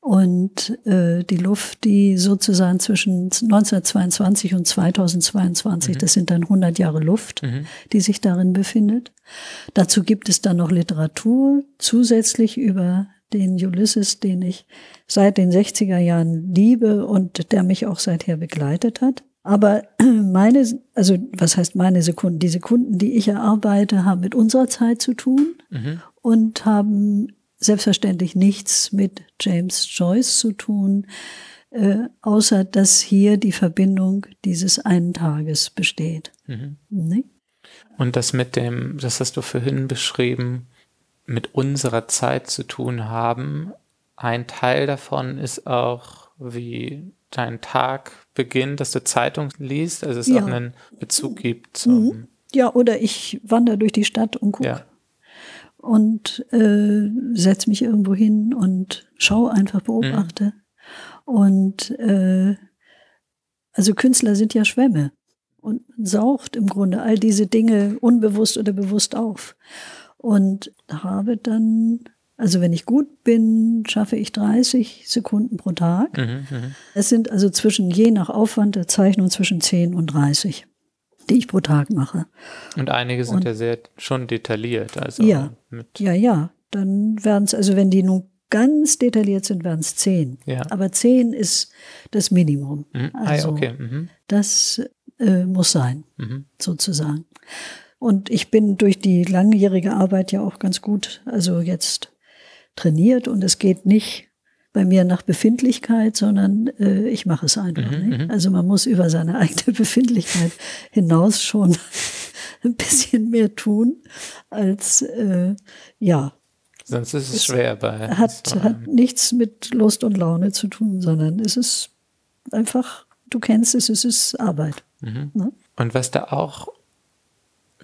Und äh, die Luft, die sozusagen zwischen 1922 und 2022, mhm. das sind dann 100 Jahre Luft, mhm. die sich darin befindet. Dazu gibt es dann noch Literatur zusätzlich über den Ulysses, den ich seit den 60er Jahren liebe und der mich auch seither begleitet hat. Aber meine, also was heißt meine Sekunden? Die Sekunden, die ich erarbeite, haben mit unserer Zeit zu tun mhm. und haben selbstverständlich nichts mit James Joyce zu tun, äh, außer dass hier die Verbindung dieses einen Tages besteht. Mhm. Nee? Und das mit dem, das hast du vorhin beschrieben, mit unserer Zeit zu tun haben. Ein Teil davon ist auch, wie dein Tag beginnt, dass du Zeitung liest, also es ja. auch einen Bezug gibt zum. Mhm. Ja, oder ich wandere durch die Stadt und gucke. Ja. Und äh, setze mich irgendwo hin und schaue einfach, beobachte. Mhm. Und äh, also Künstler sind ja Schwämme und saugt im Grunde all diese Dinge unbewusst oder bewusst auf. Und habe dann also wenn ich gut bin, schaffe ich 30 Sekunden pro Tag. Mhm, mhm, es sind also zwischen, je nach Aufwand der Zeichnung, zwischen 10 und 30, die ich pro Tag mache. Und einige sind und, ja sehr schon detailliert. Also ja, ja, ja. Dann werden es, also wenn die nun ganz detailliert sind, werden es 10. Ja. Aber 10 ist das Minimum. Mhm. Also ah, okay. Mhm. das äh, muss sein, mhm. sozusagen. Und ich bin durch die langjährige Arbeit ja auch ganz gut, also jetzt trainiert und es geht nicht bei mir nach Befindlichkeit, sondern äh, ich mache es einfach. Mhm, nicht? Mhm. Also man muss über seine eigene Befindlichkeit hinaus schon ein bisschen mehr tun als äh, ja. Sonst ist es, es schwer bei. Hat, hat nichts mit Lust und Laune zu tun, sondern es ist einfach, du kennst es, es ist Arbeit. Mhm. Ne? Und was da auch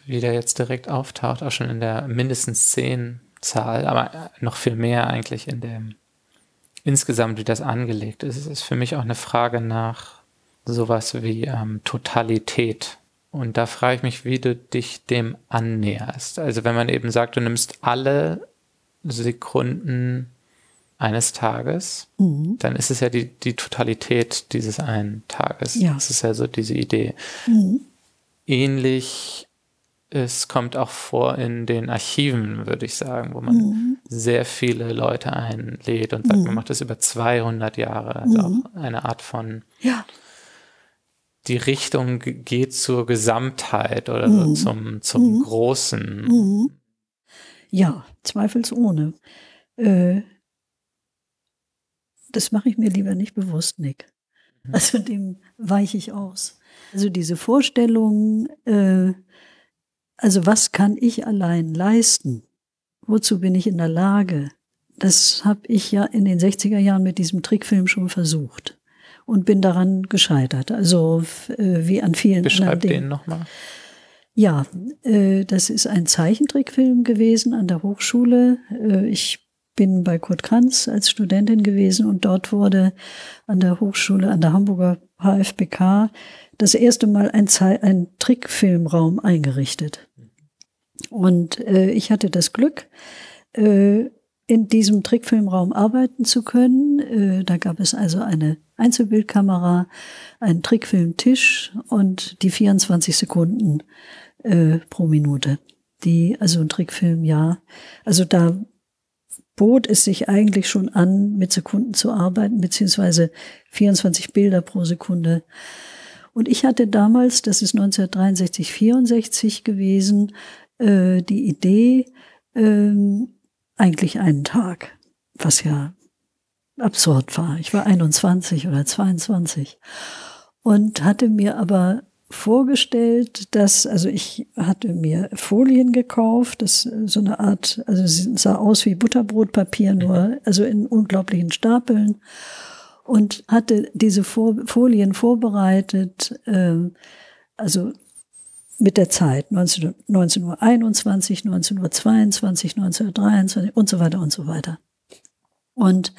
wieder jetzt direkt auftaucht, auch schon in der mindestens zehn Zahl, aber noch viel mehr eigentlich in dem insgesamt, wie das angelegt ist. Es ist für mich auch eine Frage nach sowas wie ähm, Totalität. Und da frage ich mich, wie du dich dem annäherst. Also wenn man eben sagt, du nimmst alle Sekunden eines Tages, mhm. dann ist es ja die, die Totalität dieses einen Tages. Ja. Das ist ja so diese Idee. Mhm. Ähnlich es kommt auch vor in den Archiven, würde ich sagen, wo man mhm. sehr viele Leute einlädt und sagt, mhm. man macht das über 200 Jahre. Also mhm. auch eine Art von, ja. die Richtung geht zur Gesamtheit oder so mhm. zum, zum mhm. Großen. Mhm. Ja, zweifelsohne. Äh, das mache ich mir lieber nicht bewusst, Nick. Also dem weiche ich aus. Also diese Vorstellung, äh, also was kann ich allein leisten? Wozu bin ich in der Lage? Das habe ich ja in den 60er Jahren mit diesem Trickfilm schon versucht und bin daran gescheitert. Also äh, wie an vielen Beschreib anderen Dingen. den nochmal. Ja, äh, das ist ein Zeichentrickfilm gewesen an der Hochschule. Äh, ich bin bei Kurt Kranz als Studentin gewesen und dort wurde an der Hochschule, an der Hamburger HFBK das erste Mal ein, ein Trickfilmraum eingerichtet. Und äh, ich hatte das Glück, äh, in diesem Trickfilmraum arbeiten zu können. Äh, da gab es also eine Einzelbildkamera, einen Trickfilmtisch und die 24 Sekunden äh, pro Minute. Die, also ein Trickfilm, ja. Also da bot es sich eigentlich schon an, mit Sekunden zu arbeiten, beziehungsweise 24 Bilder pro Sekunde. Und ich hatte damals, das ist 1963, 64 gewesen, äh, die Idee, äh, eigentlich einen Tag, was ja absurd war. Ich war 21 oder 22 und hatte mir aber vorgestellt, dass, also ich hatte mir Folien gekauft, das so eine Art, also es sah aus wie Butterbrotpapier, nur also in unglaublichen Stapeln und hatte diese Folien vorbereitet, äh, also mit der Zeit 19, 1921, 1922, 1923 und so weiter und so weiter. Und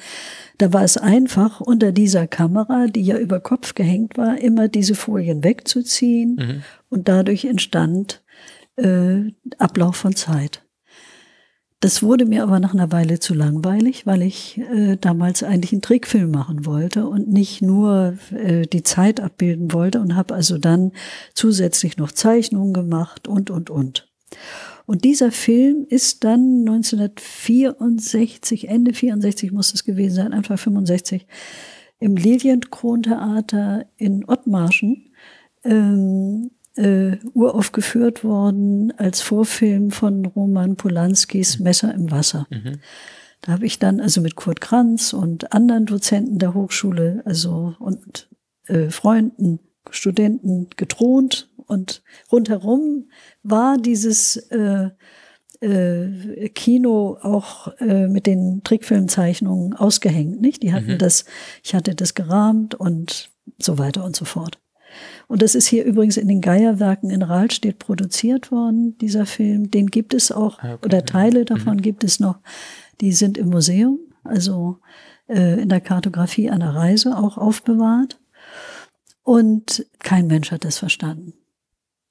da war es einfach, unter dieser Kamera, die ja über Kopf gehängt war, immer diese Folien wegzuziehen. Mhm. Und dadurch entstand äh, Ablauf von Zeit. Das wurde mir aber nach einer Weile zu langweilig, weil ich äh, damals eigentlich einen Trickfilm machen wollte und nicht nur äh, die Zeit abbilden wollte und habe also dann zusätzlich noch Zeichnungen gemacht und, und, und. Und dieser Film ist dann 1964, Ende 64 muss es gewesen sein, Anfang 65, im Lilienkrontheater in Ottmarschen ähm, äh, uraufgeführt worden als Vorfilm von Roman Polanskis Messer im Wasser. Mhm. Da habe ich dann also mit Kurt Kranz und anderen Dozenten der Hochschule, also und äh, Freunden, Studenten gedroht und rundherum war dieses äh, äh, Kino auch äh, mit den Trickfilmzeichnungen ausgehängt, nicht? Die hatten mhm. das, ich hatte das gerahmt und so weiter und so fort. Und das ist hier übrigens in den Geierwerken in Rahlstedt produziert worden, dieser Film. Den gibt es auch, ah, okay. oder Teile mhm. davon mhm. gibt es noch. Die sind im Museum, also äh, in der Kartografie einer Reise auch aufbewahrt. Und kein Mensch hat das verstanden.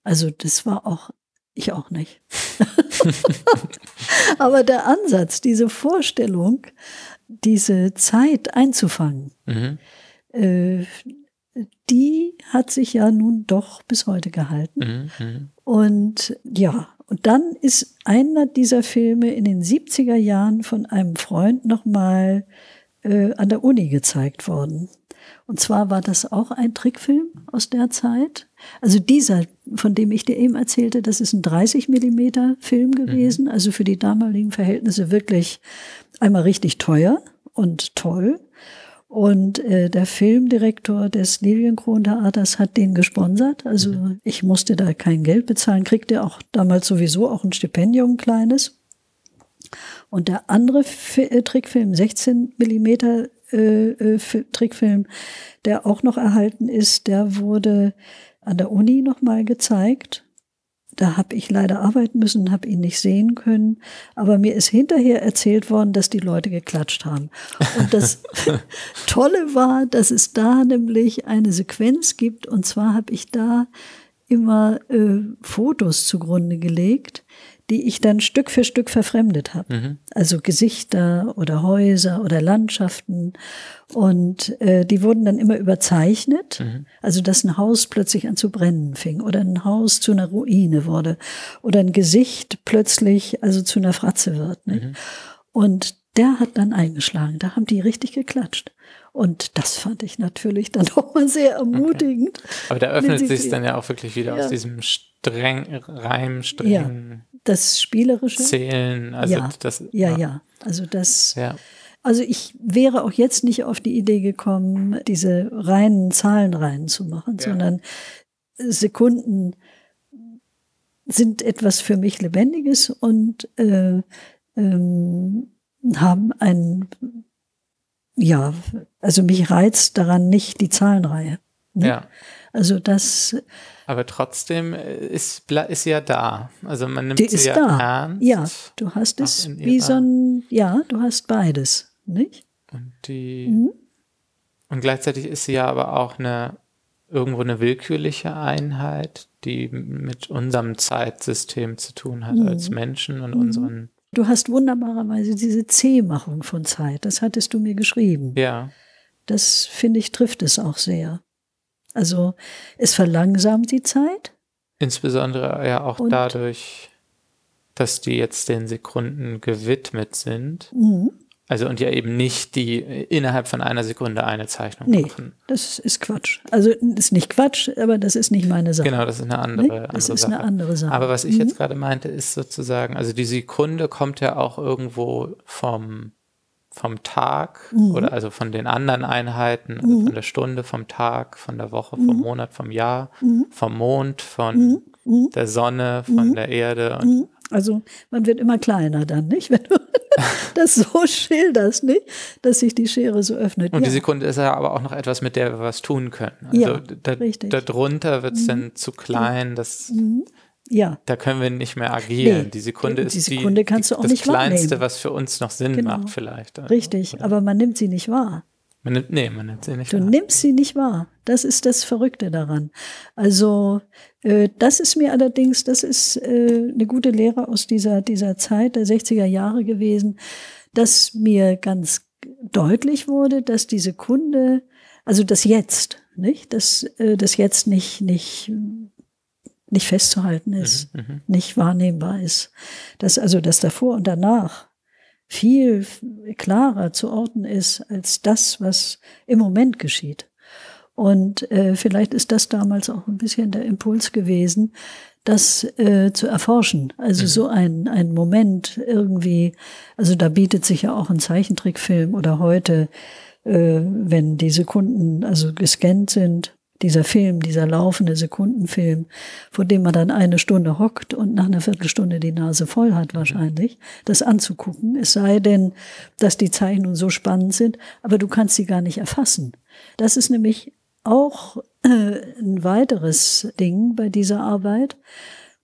Also das war auch, ich auch nicht. Aber der Ansatz, diese Vorstellung, diese Zeit einzufangen, mhm. äh, die hat sich ja nun doch bis heute gehalten. Mhm. mhm. Und ja, und dann ist einer dieser Filme in den 70er Jahren von einem Freund nochmal äh, an der Uni gezeigt worden. Und zwar war das auch ein Trickfilm aus der Zeit. Also dieser, von dem ich dir eben erzählte, das ist ein 30 Millimeter Film gewesen. Mhm. Also für die damaligen Verhältnisse wirklich einmal richtig teuer und toll. Und äh, der Filmdirektor des Lilienkron-Theaters hat den gesponsert. Also mhm. ich musste da kein Geld bezahlen, kriegte auch damals sowieso auch ein Stipendium, ein kleines. Und der andere F äh, Trickfilm, 16 Millimeter äh, äh, Trickfilm, der auch noch erhalten ist, der wurde an der Uni nochmal gezeigt. Da habe ich leider arbeiten müssen, habe ihn nicht sehen können. Aber mir ist hinterher erzählt worden, dass die Leute geklatscht haben. Und das Tolle war, dass es da nämlich eine Sequenz gibt. Und zwar habe ich da immer äh, Fotos zugrunde gelegt, die ich dann Stück für Stück verfremdet habe. Mhm. Also Gesichter oder Häuser oder Landschaften. Und äh, die wurden dann immer überzeichnet. Mhm. Also dass ein Haus plötzlich an zu brennen fing oder ein Haus zu einer Ruine wurde oder ein Gesicht plötzlich also zu einer Fratze wird. Mhm. Und der hat dann eingeschlagen. Da haben die richtig geklatscht. Und das fand ich natürlich dann auch mal sehr ermutigend. Okay. Aber da öffnet sich dann ja auch wirklich wieder ja. aus diesem streng, Reim, strengen das Spielerische. Zählen, also ja, das. Ja, ja, ja. Also das. Ja. Also ich wäre auch jetzt nicht auf die Idee gekommen, diese reinen Zahlenreihen zu machen, ja. sondern Sekunden sind etwas für mich Lebendiges und äh, ähm, haben ein, ja, also mich reizt daran nicht die Zahlenreihe. Ne? Ja. Also das aber trotzdem äh, ist, ist sie ja da. Also man nimmt die sie ja da. ernst. Ja, du hast es wie so ein, ja, du hast beides, nicht? Und die, mhm. und gleichzeitig ist sie ja aber auch eine, irgendwo eine willkürliche Einheit, die mit unserem Zeitsystem zu tun hat mhm. als Menschen und mhm. unseren. Du hast wunderbarerweise diese C-Machung von Zeit, das hattest du mir geschrieben. Ja. Das finde ich trifft es auch sehr. Also es verlangsamt die Zeit. Insbesondere ja auch dadurch, dass die jetzt den Sekunden gewidmet sind. Mhm. Also und ja eben nicht die innerhalb von einer Sekunde eine Zeichnung nee, machen. Das ist Quatsch. Also ist nicht Quatsch, aber das ist nicht meine Sache. Genau, das ist eine andere, nee, das andere ist Sache. eine andere Sache. Aber was ich mhm. jetzt gerade meinte, ist sozusagen, also die Sekunde kommt ja auch irgendwo vom vom Tag mhm. oder also von den anderen Einheiten, also mhm. von der Stunde, vom Tag, von der Woche, vom mhm. Monat, vom Jahr, mhm. vom Mond, von mhm. der Sonne, von der Erde. Also man wird immer kleiner dann, nicht? Wenn du das so schilderst, nicht? Dass sich die Schere so öffnet. Und ja. die Sekunde ist ja aber auch noch etwas, mit der wir was tun können. Also ja, da, richtig. darunter wird es dann zu klein, dass ja. Da können wir nicht mehr agieren. Nee, die Sekunde ist die Sekunde die, auch das Kleinste, wahrnehmen. was für uns noch Sinn genau. macht, vielleicht. Richtig, Oder? aber man nimmt sie nicht wahr. Man nimmt, nee, man nimmt sie nicht du wahr. Du nimmst sie nicht wahr. Das ist das Verrückte daran. Also, äh, das ist mir allerdings, das ist äh, eine gute Lehre aus dieser, dieser Zeit der 60er Jahre gewesen, dass mir ganz deutlich wurde, dass die Sekunde, also das Jetzt, nicht, dass äh, das Jetzt nicht, nicht nicht festzuhalten ist, mhm, mhm, nicht wahrnehmbar ist. Dass also das davor und danach viel klarer zu orten ist als das, was im Moment geschieht. Und äh, vielleicht ist das damals auch ein bisschen der Impuls gewesen, das äh, zu erforschen. Also mhm. so ein, ein Moment irgendwie, also da bietet sich ja auch ein Zeichentrickfilm oder heute, äh, wenn die Sekunden also gescannt sind, dieser Film, dieser laufende Sekundenfilm, vor dem man dann eine Stunde hockt und nach einer Viertelstunde die Nase voll hat wahrscheinlich, das anzugucken. Es sei denn, dass die Zeichnungen so spannend sind, aber du kannst sie gar nicht erfassen. Das ist nämlich auch äh, ein weiteres Ding bei dieser Arbeit,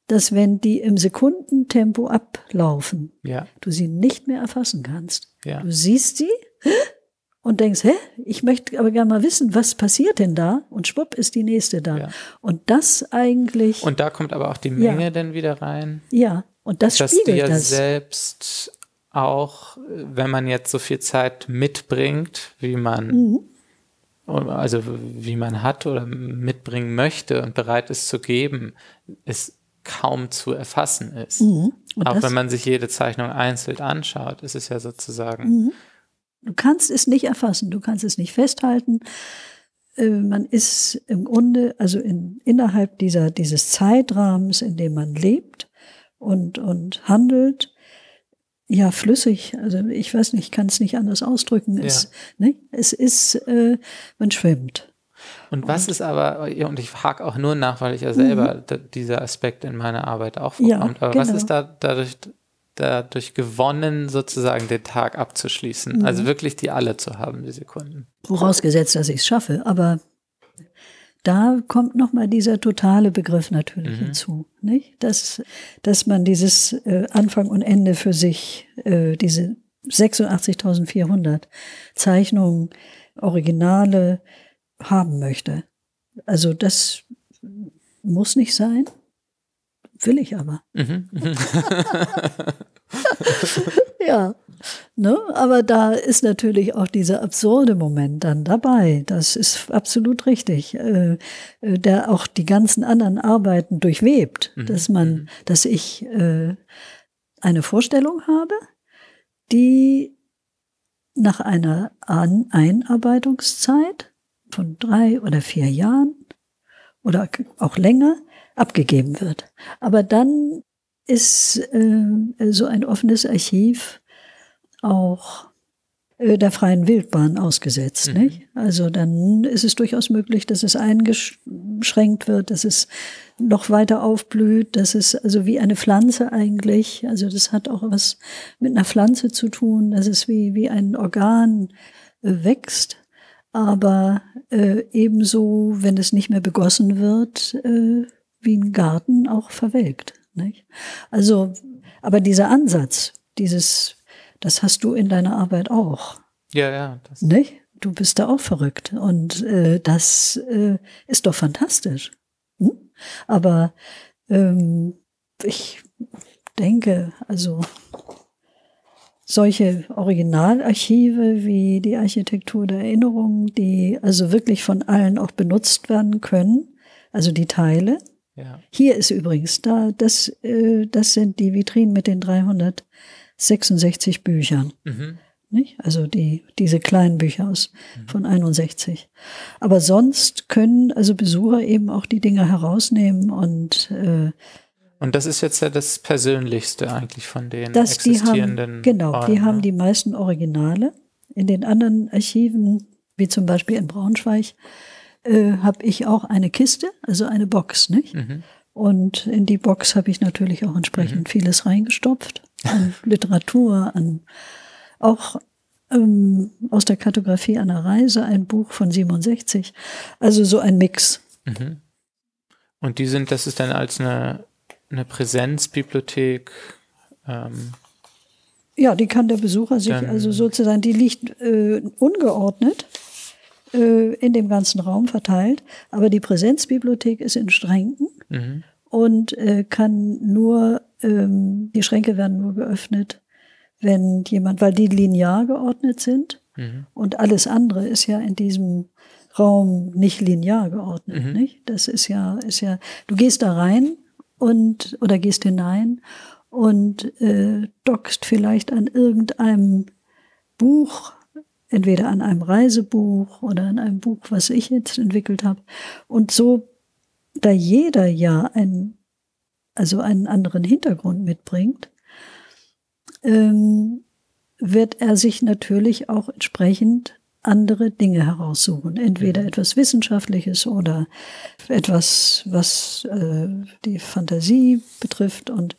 dass wenn die im Sekundentempo ablaufen, ja. du sie nicht mehr erfassen kannst. Ja. Du siehst sie, und denkst, hä, ich möchte aber gerne mal wissen, was passiert denn da? Und schwupp ist die nächste da. Ja. Und das eigentlich. Und da kommt aber auch die Menge ja. dann wieder rein. Ja, und das dass spiegelt dir das. selbst auch, wenn man jetzt so viel Zeit mitbringt, wie man, mhm. also wie man hat oder mitbringen möchte und bereit ist zu geben, es kaum zu erfassen ist. Mhm. Auch wenn man sich jede Zeichnung einzeln anschaut, ist es ja sozusagen mhm. Du kannst es nicht erfassen, du kannst es nicht festhalten. Äh, man ist im Grunde, also in, innerhalb dieser, dieses Zeitrahmens, in dem man lebt und, und handelt, ja, flüssig. Also ich weiß nicht, ich kann es nicht anders ausdrücken. Ja. Es, ne? es ist, äh, man schwimmt. Und was und, ist aber, und ich frage auch nur nach, weil ich ja selber mhm. dieser Aspekt in meiner Arbeit auch vorkommt, ja, aber genau. was ist da dadurch dadurch gewonnen, sozusagen den Tag abzuschließen. Mhm. Also wirklich die alle zu haben, die Sekunden. Vorausgesetzt, dass ich es schaffe, aber da kommt nochmal dieser totale Begriff natürlich mhm. hinzu, nicht? Dass, dass man dieses äh, Anfang und Ende für sich, äh, diese 86.400 Zeichnungen, Originale haben möchte. Also das muss nicht sein, will ich aber. Mhm. ja, ne? aber da ist natürlich auch dieser absurde Moment dann dabei. Das ist absolut richtig, äh, äh, der auch die ganzen anderen Arbeiten durchwebt, mhm. dass man, mhm. dass ich äh, eine Vorstellung habe, die nach einer An Einarbeitungszeit von drei oder vier Jahren oder auch länger abgegeben wird. Aber dann ist äh, so ein offenes Archiv auch äh, der freien Wildbahn ausgesetzt. Mhm. Nicht? Also dann ist es durchaus möglich, dass es eingeschränkt wird, dass es noch weiter aufblüht, dass es also wie eine Pflanze eigentlich, also das hat auch was mit einer Pflanze zu tun, dass es wie, wie ein Organ äh, wächst, aber äh, ebenso, wenn es nicht mehr begossen wird, äh, wie ein Garten auch verwelkt. Nicht? Also, aber dieser Ansatz, dieses, das hast du in deiner Arbeit auch. Ja, ja. Das nicht? Du bist da auch verrückt. Und äh, das äh, ist doch fantastisch. Hm? Aber ähm, ich denke, also solche Originalarchive wie die Architektur der Erinnerung, die also wirklich von allen auch benutzt werden können, also die Teile, ja. Hier ist übrigens, da, das, äh, das sind die Vitrinen mit den 366 Büchern. Mhm. Nicht? Also die, diese kleinen Bücher aus mhm. von 61. Aber sonst können also Besucher eben auch die Dinge herausnehmen und äh, Und das ist jetzt ja das Persönlichste eigentlich von den das, existierenden. Die haben, genau, Orden, die haben ne? die meisten Originale. In den anderen Archiven, wie zum Beispiel in Braunschweig, äh, habe ich auch eine Kiste, also eine Box, nicht? Mhm. Und in die Box habe ich natürlich auch entsprechend mhm. vieles reingestopft. An Literatur, an auch ähm, aus der Kartografie einer Reise, ein Buch von 67. Also so ein Mix. Mhm. Und die sind, das ist dann als eine, eine Präsenzbibliothek. Ähm, ja, die kann der Besucher sich, also sozusagen, die liegt äh, ungeordnet äh, in dem ganzen Raum verteilt, aber die Präsenzbibliothek ist in Schränken mhm. und äh, kann nur, ähm, die Schränke werden nur geöffnet, wenn jemand, weil die linear geordnet sind mhm. und alles andere ist ja in diesem Raum nicht linear geordnet, mhm. nicht? Das ist ja, ist ja, du gehst da rein und oder gehst hinein und äh, dockst vielleicht an irgendeinem Buch, entweder an einem Reisebuch oder an einem Buch, was ich jetzt entwickelt habe. Und so, da jeder ja ein, also einen anderen Hintergrund mitbringt, ähm, wird er sich natürlich auch entsprechend andere Dinge heraussuchen. Entweder mhm. etwas Wissenschaftliches oder etwas, was äh, die Fantasie betrifft. Und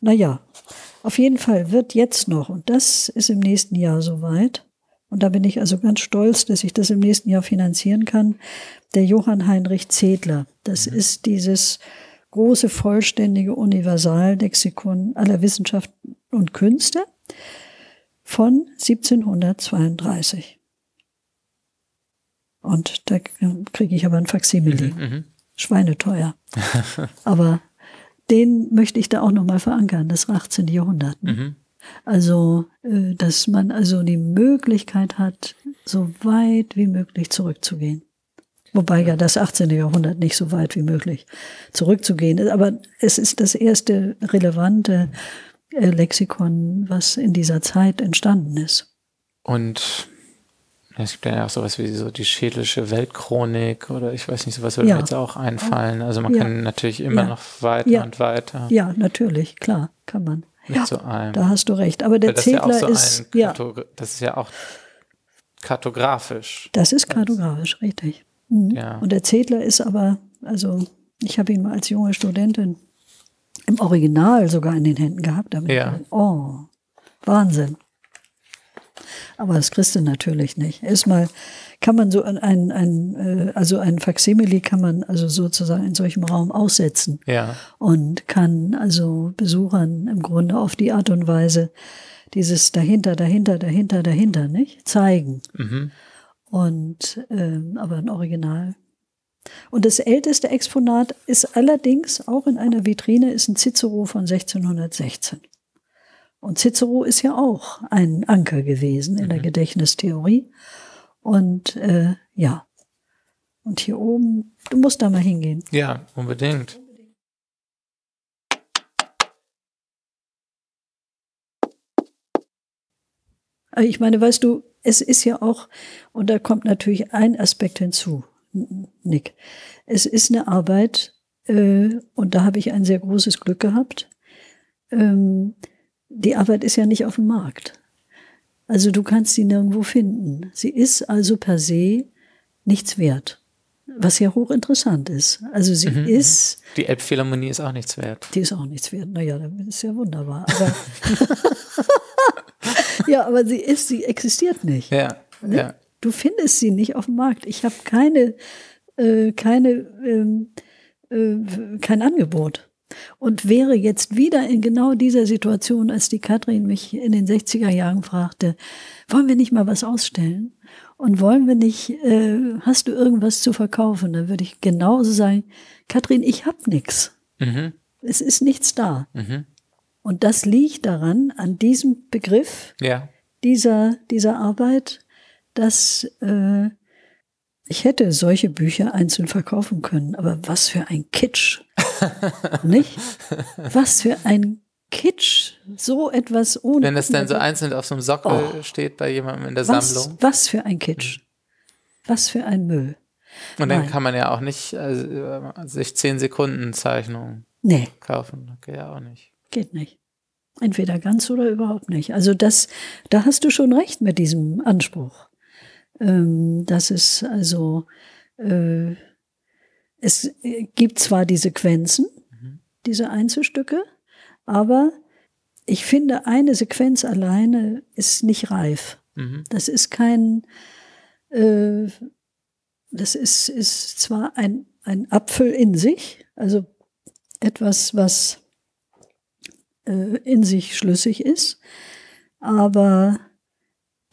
naja, auf jeden Fall wird jetzt noch, und das ist im nächsten Jahr soweit, und da bin ich also ganz stolz, dass ich das im nächsten Jahr finanzieren kann, der Johann Heinrich Zedler. Das mhm. ist dieses große, vollständige Universallexikon aller Wissenschaften und Künste von 1732. Und da kriege ich aber ein Faksimile. Mhm, mhm. Schweineteuer. aber den möchte ich da auch nochmal verankern, das 18. Jahrhundert. Ne? Mhm. Also, äh, dass man also die Möglichkeit hat, so weit wie möglich zurückzugehen. Wobei ja das 18. Jahrhundert nicht so weit wie möglich zurückzugehen ist. Aber es ist das erste relevante äh, Lexikon, was in dieser Zeit entstanden ist. Und es gibt ja auch sowas wie so die schädlische Weltchronik oder ich weiß nicht, sowas würde ja. mir jetzt auch einfallen. Also man ja. kann natürlich immer ja. noch weiter und weiter. Ja, natürlich, klar, kann man. Mit ja, so einem. Da hast du recht. Aber der Zedler so ist. ja. Das ist ja auch kartografisch. Das ist kartografisch, richtig. Mhm. Ja. Und der Zedler ist aber, also ich habe ihn mal als junge Studentin im Original sogar in den Händen gehabt. Da ja. Oh, Wahnsinn. Aber das kriegst du natürlich nicht. Erstmal kann man so ein, ein, äh, also ein Faksimile kann man also sozusagen in solchem Raum aussetzen. Ja. Und kann also Besuchern im Grunde auf die Art und Weise dieses dahinter, dahinter, dahinter, dahinter, nicht? Zeigen. Mhm. Und ähm, aber ein Original und das älteste Exponat ist allerdings auch in einer Vitrine, ist ein Cicero von 1616. Und Cicero ist ja auch ein Anker gewesen in der mhm. Gedächtnistheorie. Und äh, ja, und hier oben, du musst da mal hingehen. Ja, unbedingt. Ich meine, weißt du, es ist ja auch, und da kommt natürlich ein Aspekt hinzu. Nick. Es ist eine Arbeit, äh, und da habe ich ein sehr großes Glück gehabt. Ähm, die Arbeit ist ja nicht auf dem Markt. Also du kannst sie nirgendwo finden. Sie ist also per se nichts wert. Was ja hochinteressant ist. Also sie mhm. ist. Die Elbphilharmonie ist auch nichts wert. Die ist auch nichts wert. Naja, das ist ja wunderbar. Aber ja, aber sie ist, sie existiert nicht. Ja. Ne? ja. Du findest sie nicht auf dem Markt. Ich habe keine, äh, keine, ähm, äh, kein Angebot. Und wäre jetzt wieder in genau dieser Situation, als die Katrin mich in den 60er Jahren fragte, wollen wir nicht mal was ausstellen? Und wollen wir nicht, äh, hast du irgendwas zu verkaufen? Dann würde ich genauso sagen, Katrin, ich habe nichts. Mhm. Es ist nichts da. Mhm. Und das liegt daran, an diesem Begriff ja. dieser, dieser Arbeit, dass äh, ich hätte solche Bücher einzeln verkaufen können, aber was für ein Kitsch. Nicht? Was für ein Kitsch. So etwas ohne. Wenn es dann so einzeln auf so einem Sockel oh, steht bei jemandem in der was, Sammlung. Was für ein Kitsch. Was für ein Müll. Und dann Nein. kann man ja auch nicht also, sich zehn Sekunden Zeichnungen nee. kaufen. Geht ja auch nicht. Geht nicht. Entweder ganz oder überhaupt nicht. Also das, da hast du schon recht mit diesem Anspruch. Ähm, das ist also, äh, es gibt zwar die Sequenzen, mhm. diese Einzelstücke, aber ich finde, eine Sequenz alleine ist nicht reif. Mhm. Das ist kein, äh, das ist, ist zwar ein, ein Apfel in sich, also etwas, was äh, in sich schlüssig ist, aber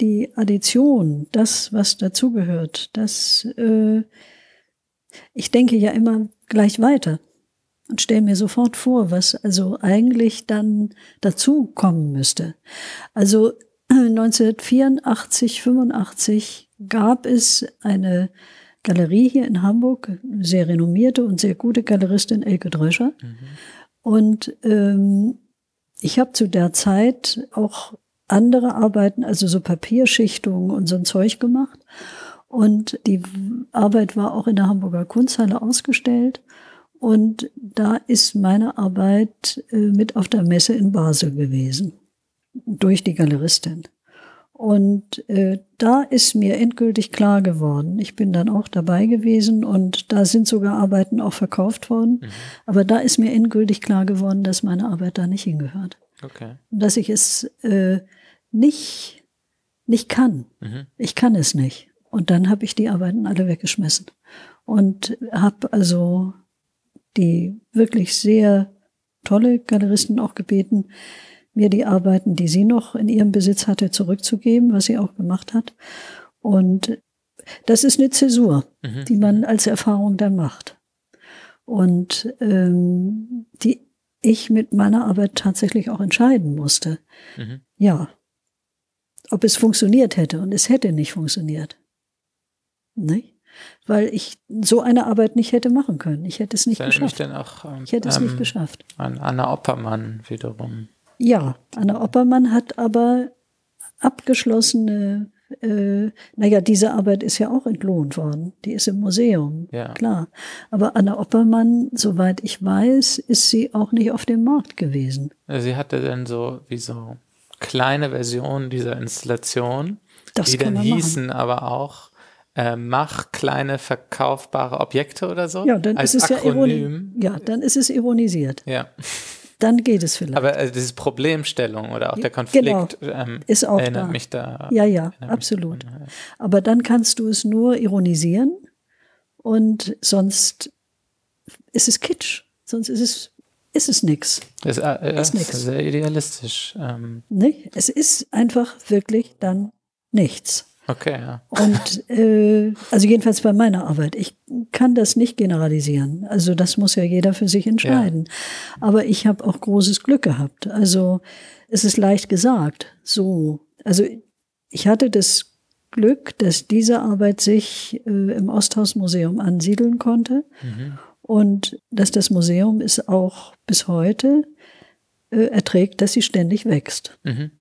die Addition, das, was dazugehört, das, äh, ich denke ja immer gleich weiter und stelle mir sofort vor, was also eigentlich dann dazu kommen müsste. Also 1984, 85 gab es eine Galerie hier in Hamburg, sehr renommierte und sehr gute Galeristin Elke Dröscher. Mhm. Und ähm, ich habe zu der Zeit auch andere Arbeiten, also so Papierschichtungen und so ein Zeug gemacht. Und die Arbeit war auch in der Hamburger Kunsthalle ausgestellt. Und da ist meine Arbeit äh, mit auf der Messe in Basel gewesen, durch die Galeristin. Und äh, da ist mir endgültig klar geworden, ich bin dann auch dabei gewesen und da sind sogar Arbeiten auch verkauft worden, mhm. aber da ist mir endgültig klar geworden, dass meine Arbeit da nicht hingehört. Okay. Dass ich es äh, nicht, nicht kann. Mhm. Ich kann es nicht. Und dann habe ich die Arbeiten alle weggeschmissen und habe also die wirklich sehr tolle Galeristen auch gebeten, mir die Arbeiten, die sie noch in ihrem Besitz hatte, zurückzugeben, was sie auch gemacht hat. Und das ist eine Zäsur, mhm. die man als Erfahrung dann macht. Und ähm, die ich mit meiner Arbeit tatsächlich auch entscheiden musste. Mhm. Ja, ob es funktioniert hätte. Und es hätte nicht funktioniert. Nicht? Weil ich so eine Arbeit nicht hätte machen können. Ich hätte es nicht geschafft. Auch, ähm, ich hätte es ähm, nicht geschafft. An Anna Oppermann wiederum. Ja, Anna Oppermann hat aber abgeschlossene, äh, naja, diese Arbeit ist ja auch entlohnt worden. Die ist im Museum, ja. klar. Aber Anna Oppermann, soweit ich weiß, ist sie auch nicht auf dem Markt gewesen. Sie hatte dann so wie so kleine Versionen dieser Installation, das die dann hießen machen. aber auch äh, mach kleine verkaufbare Objekte oder so. Ja, dann ist es Akronym. ja, ja, dann ist es ironisiert. Ja dann geht es vielleicht. Aber äh, diese Problemstellung oder auch der Konflikt genau, ähm, ist auch erinnert da. mich da. Ja, ja, absolut. An, ja. Aber dann kannst du es nur ironisieren und sonst ist es Kitsch. Sonst ist es ist es nichts. Es äh, ist nix. sehr idealistisch. Ähm. Nee, es ist einfach wirklich dann nichts. Okay, ja. Und äh, also jedenfalls bei meiner Arbeit. Ich kann das nicht generalisieren. Also das muss ja jeder für sich entscheiden. Ja. Aber ich habe auch großes Glück gehabt. Also es ist leicht gesagt. So, also ich hatte das Glück, dass diese Arbeit sich äh, im Osthausmuseum ansiedeln konnte mhm. und dass das Museum es auch bis heute äh, erträgt, dass sie ständig wächst. Mhm.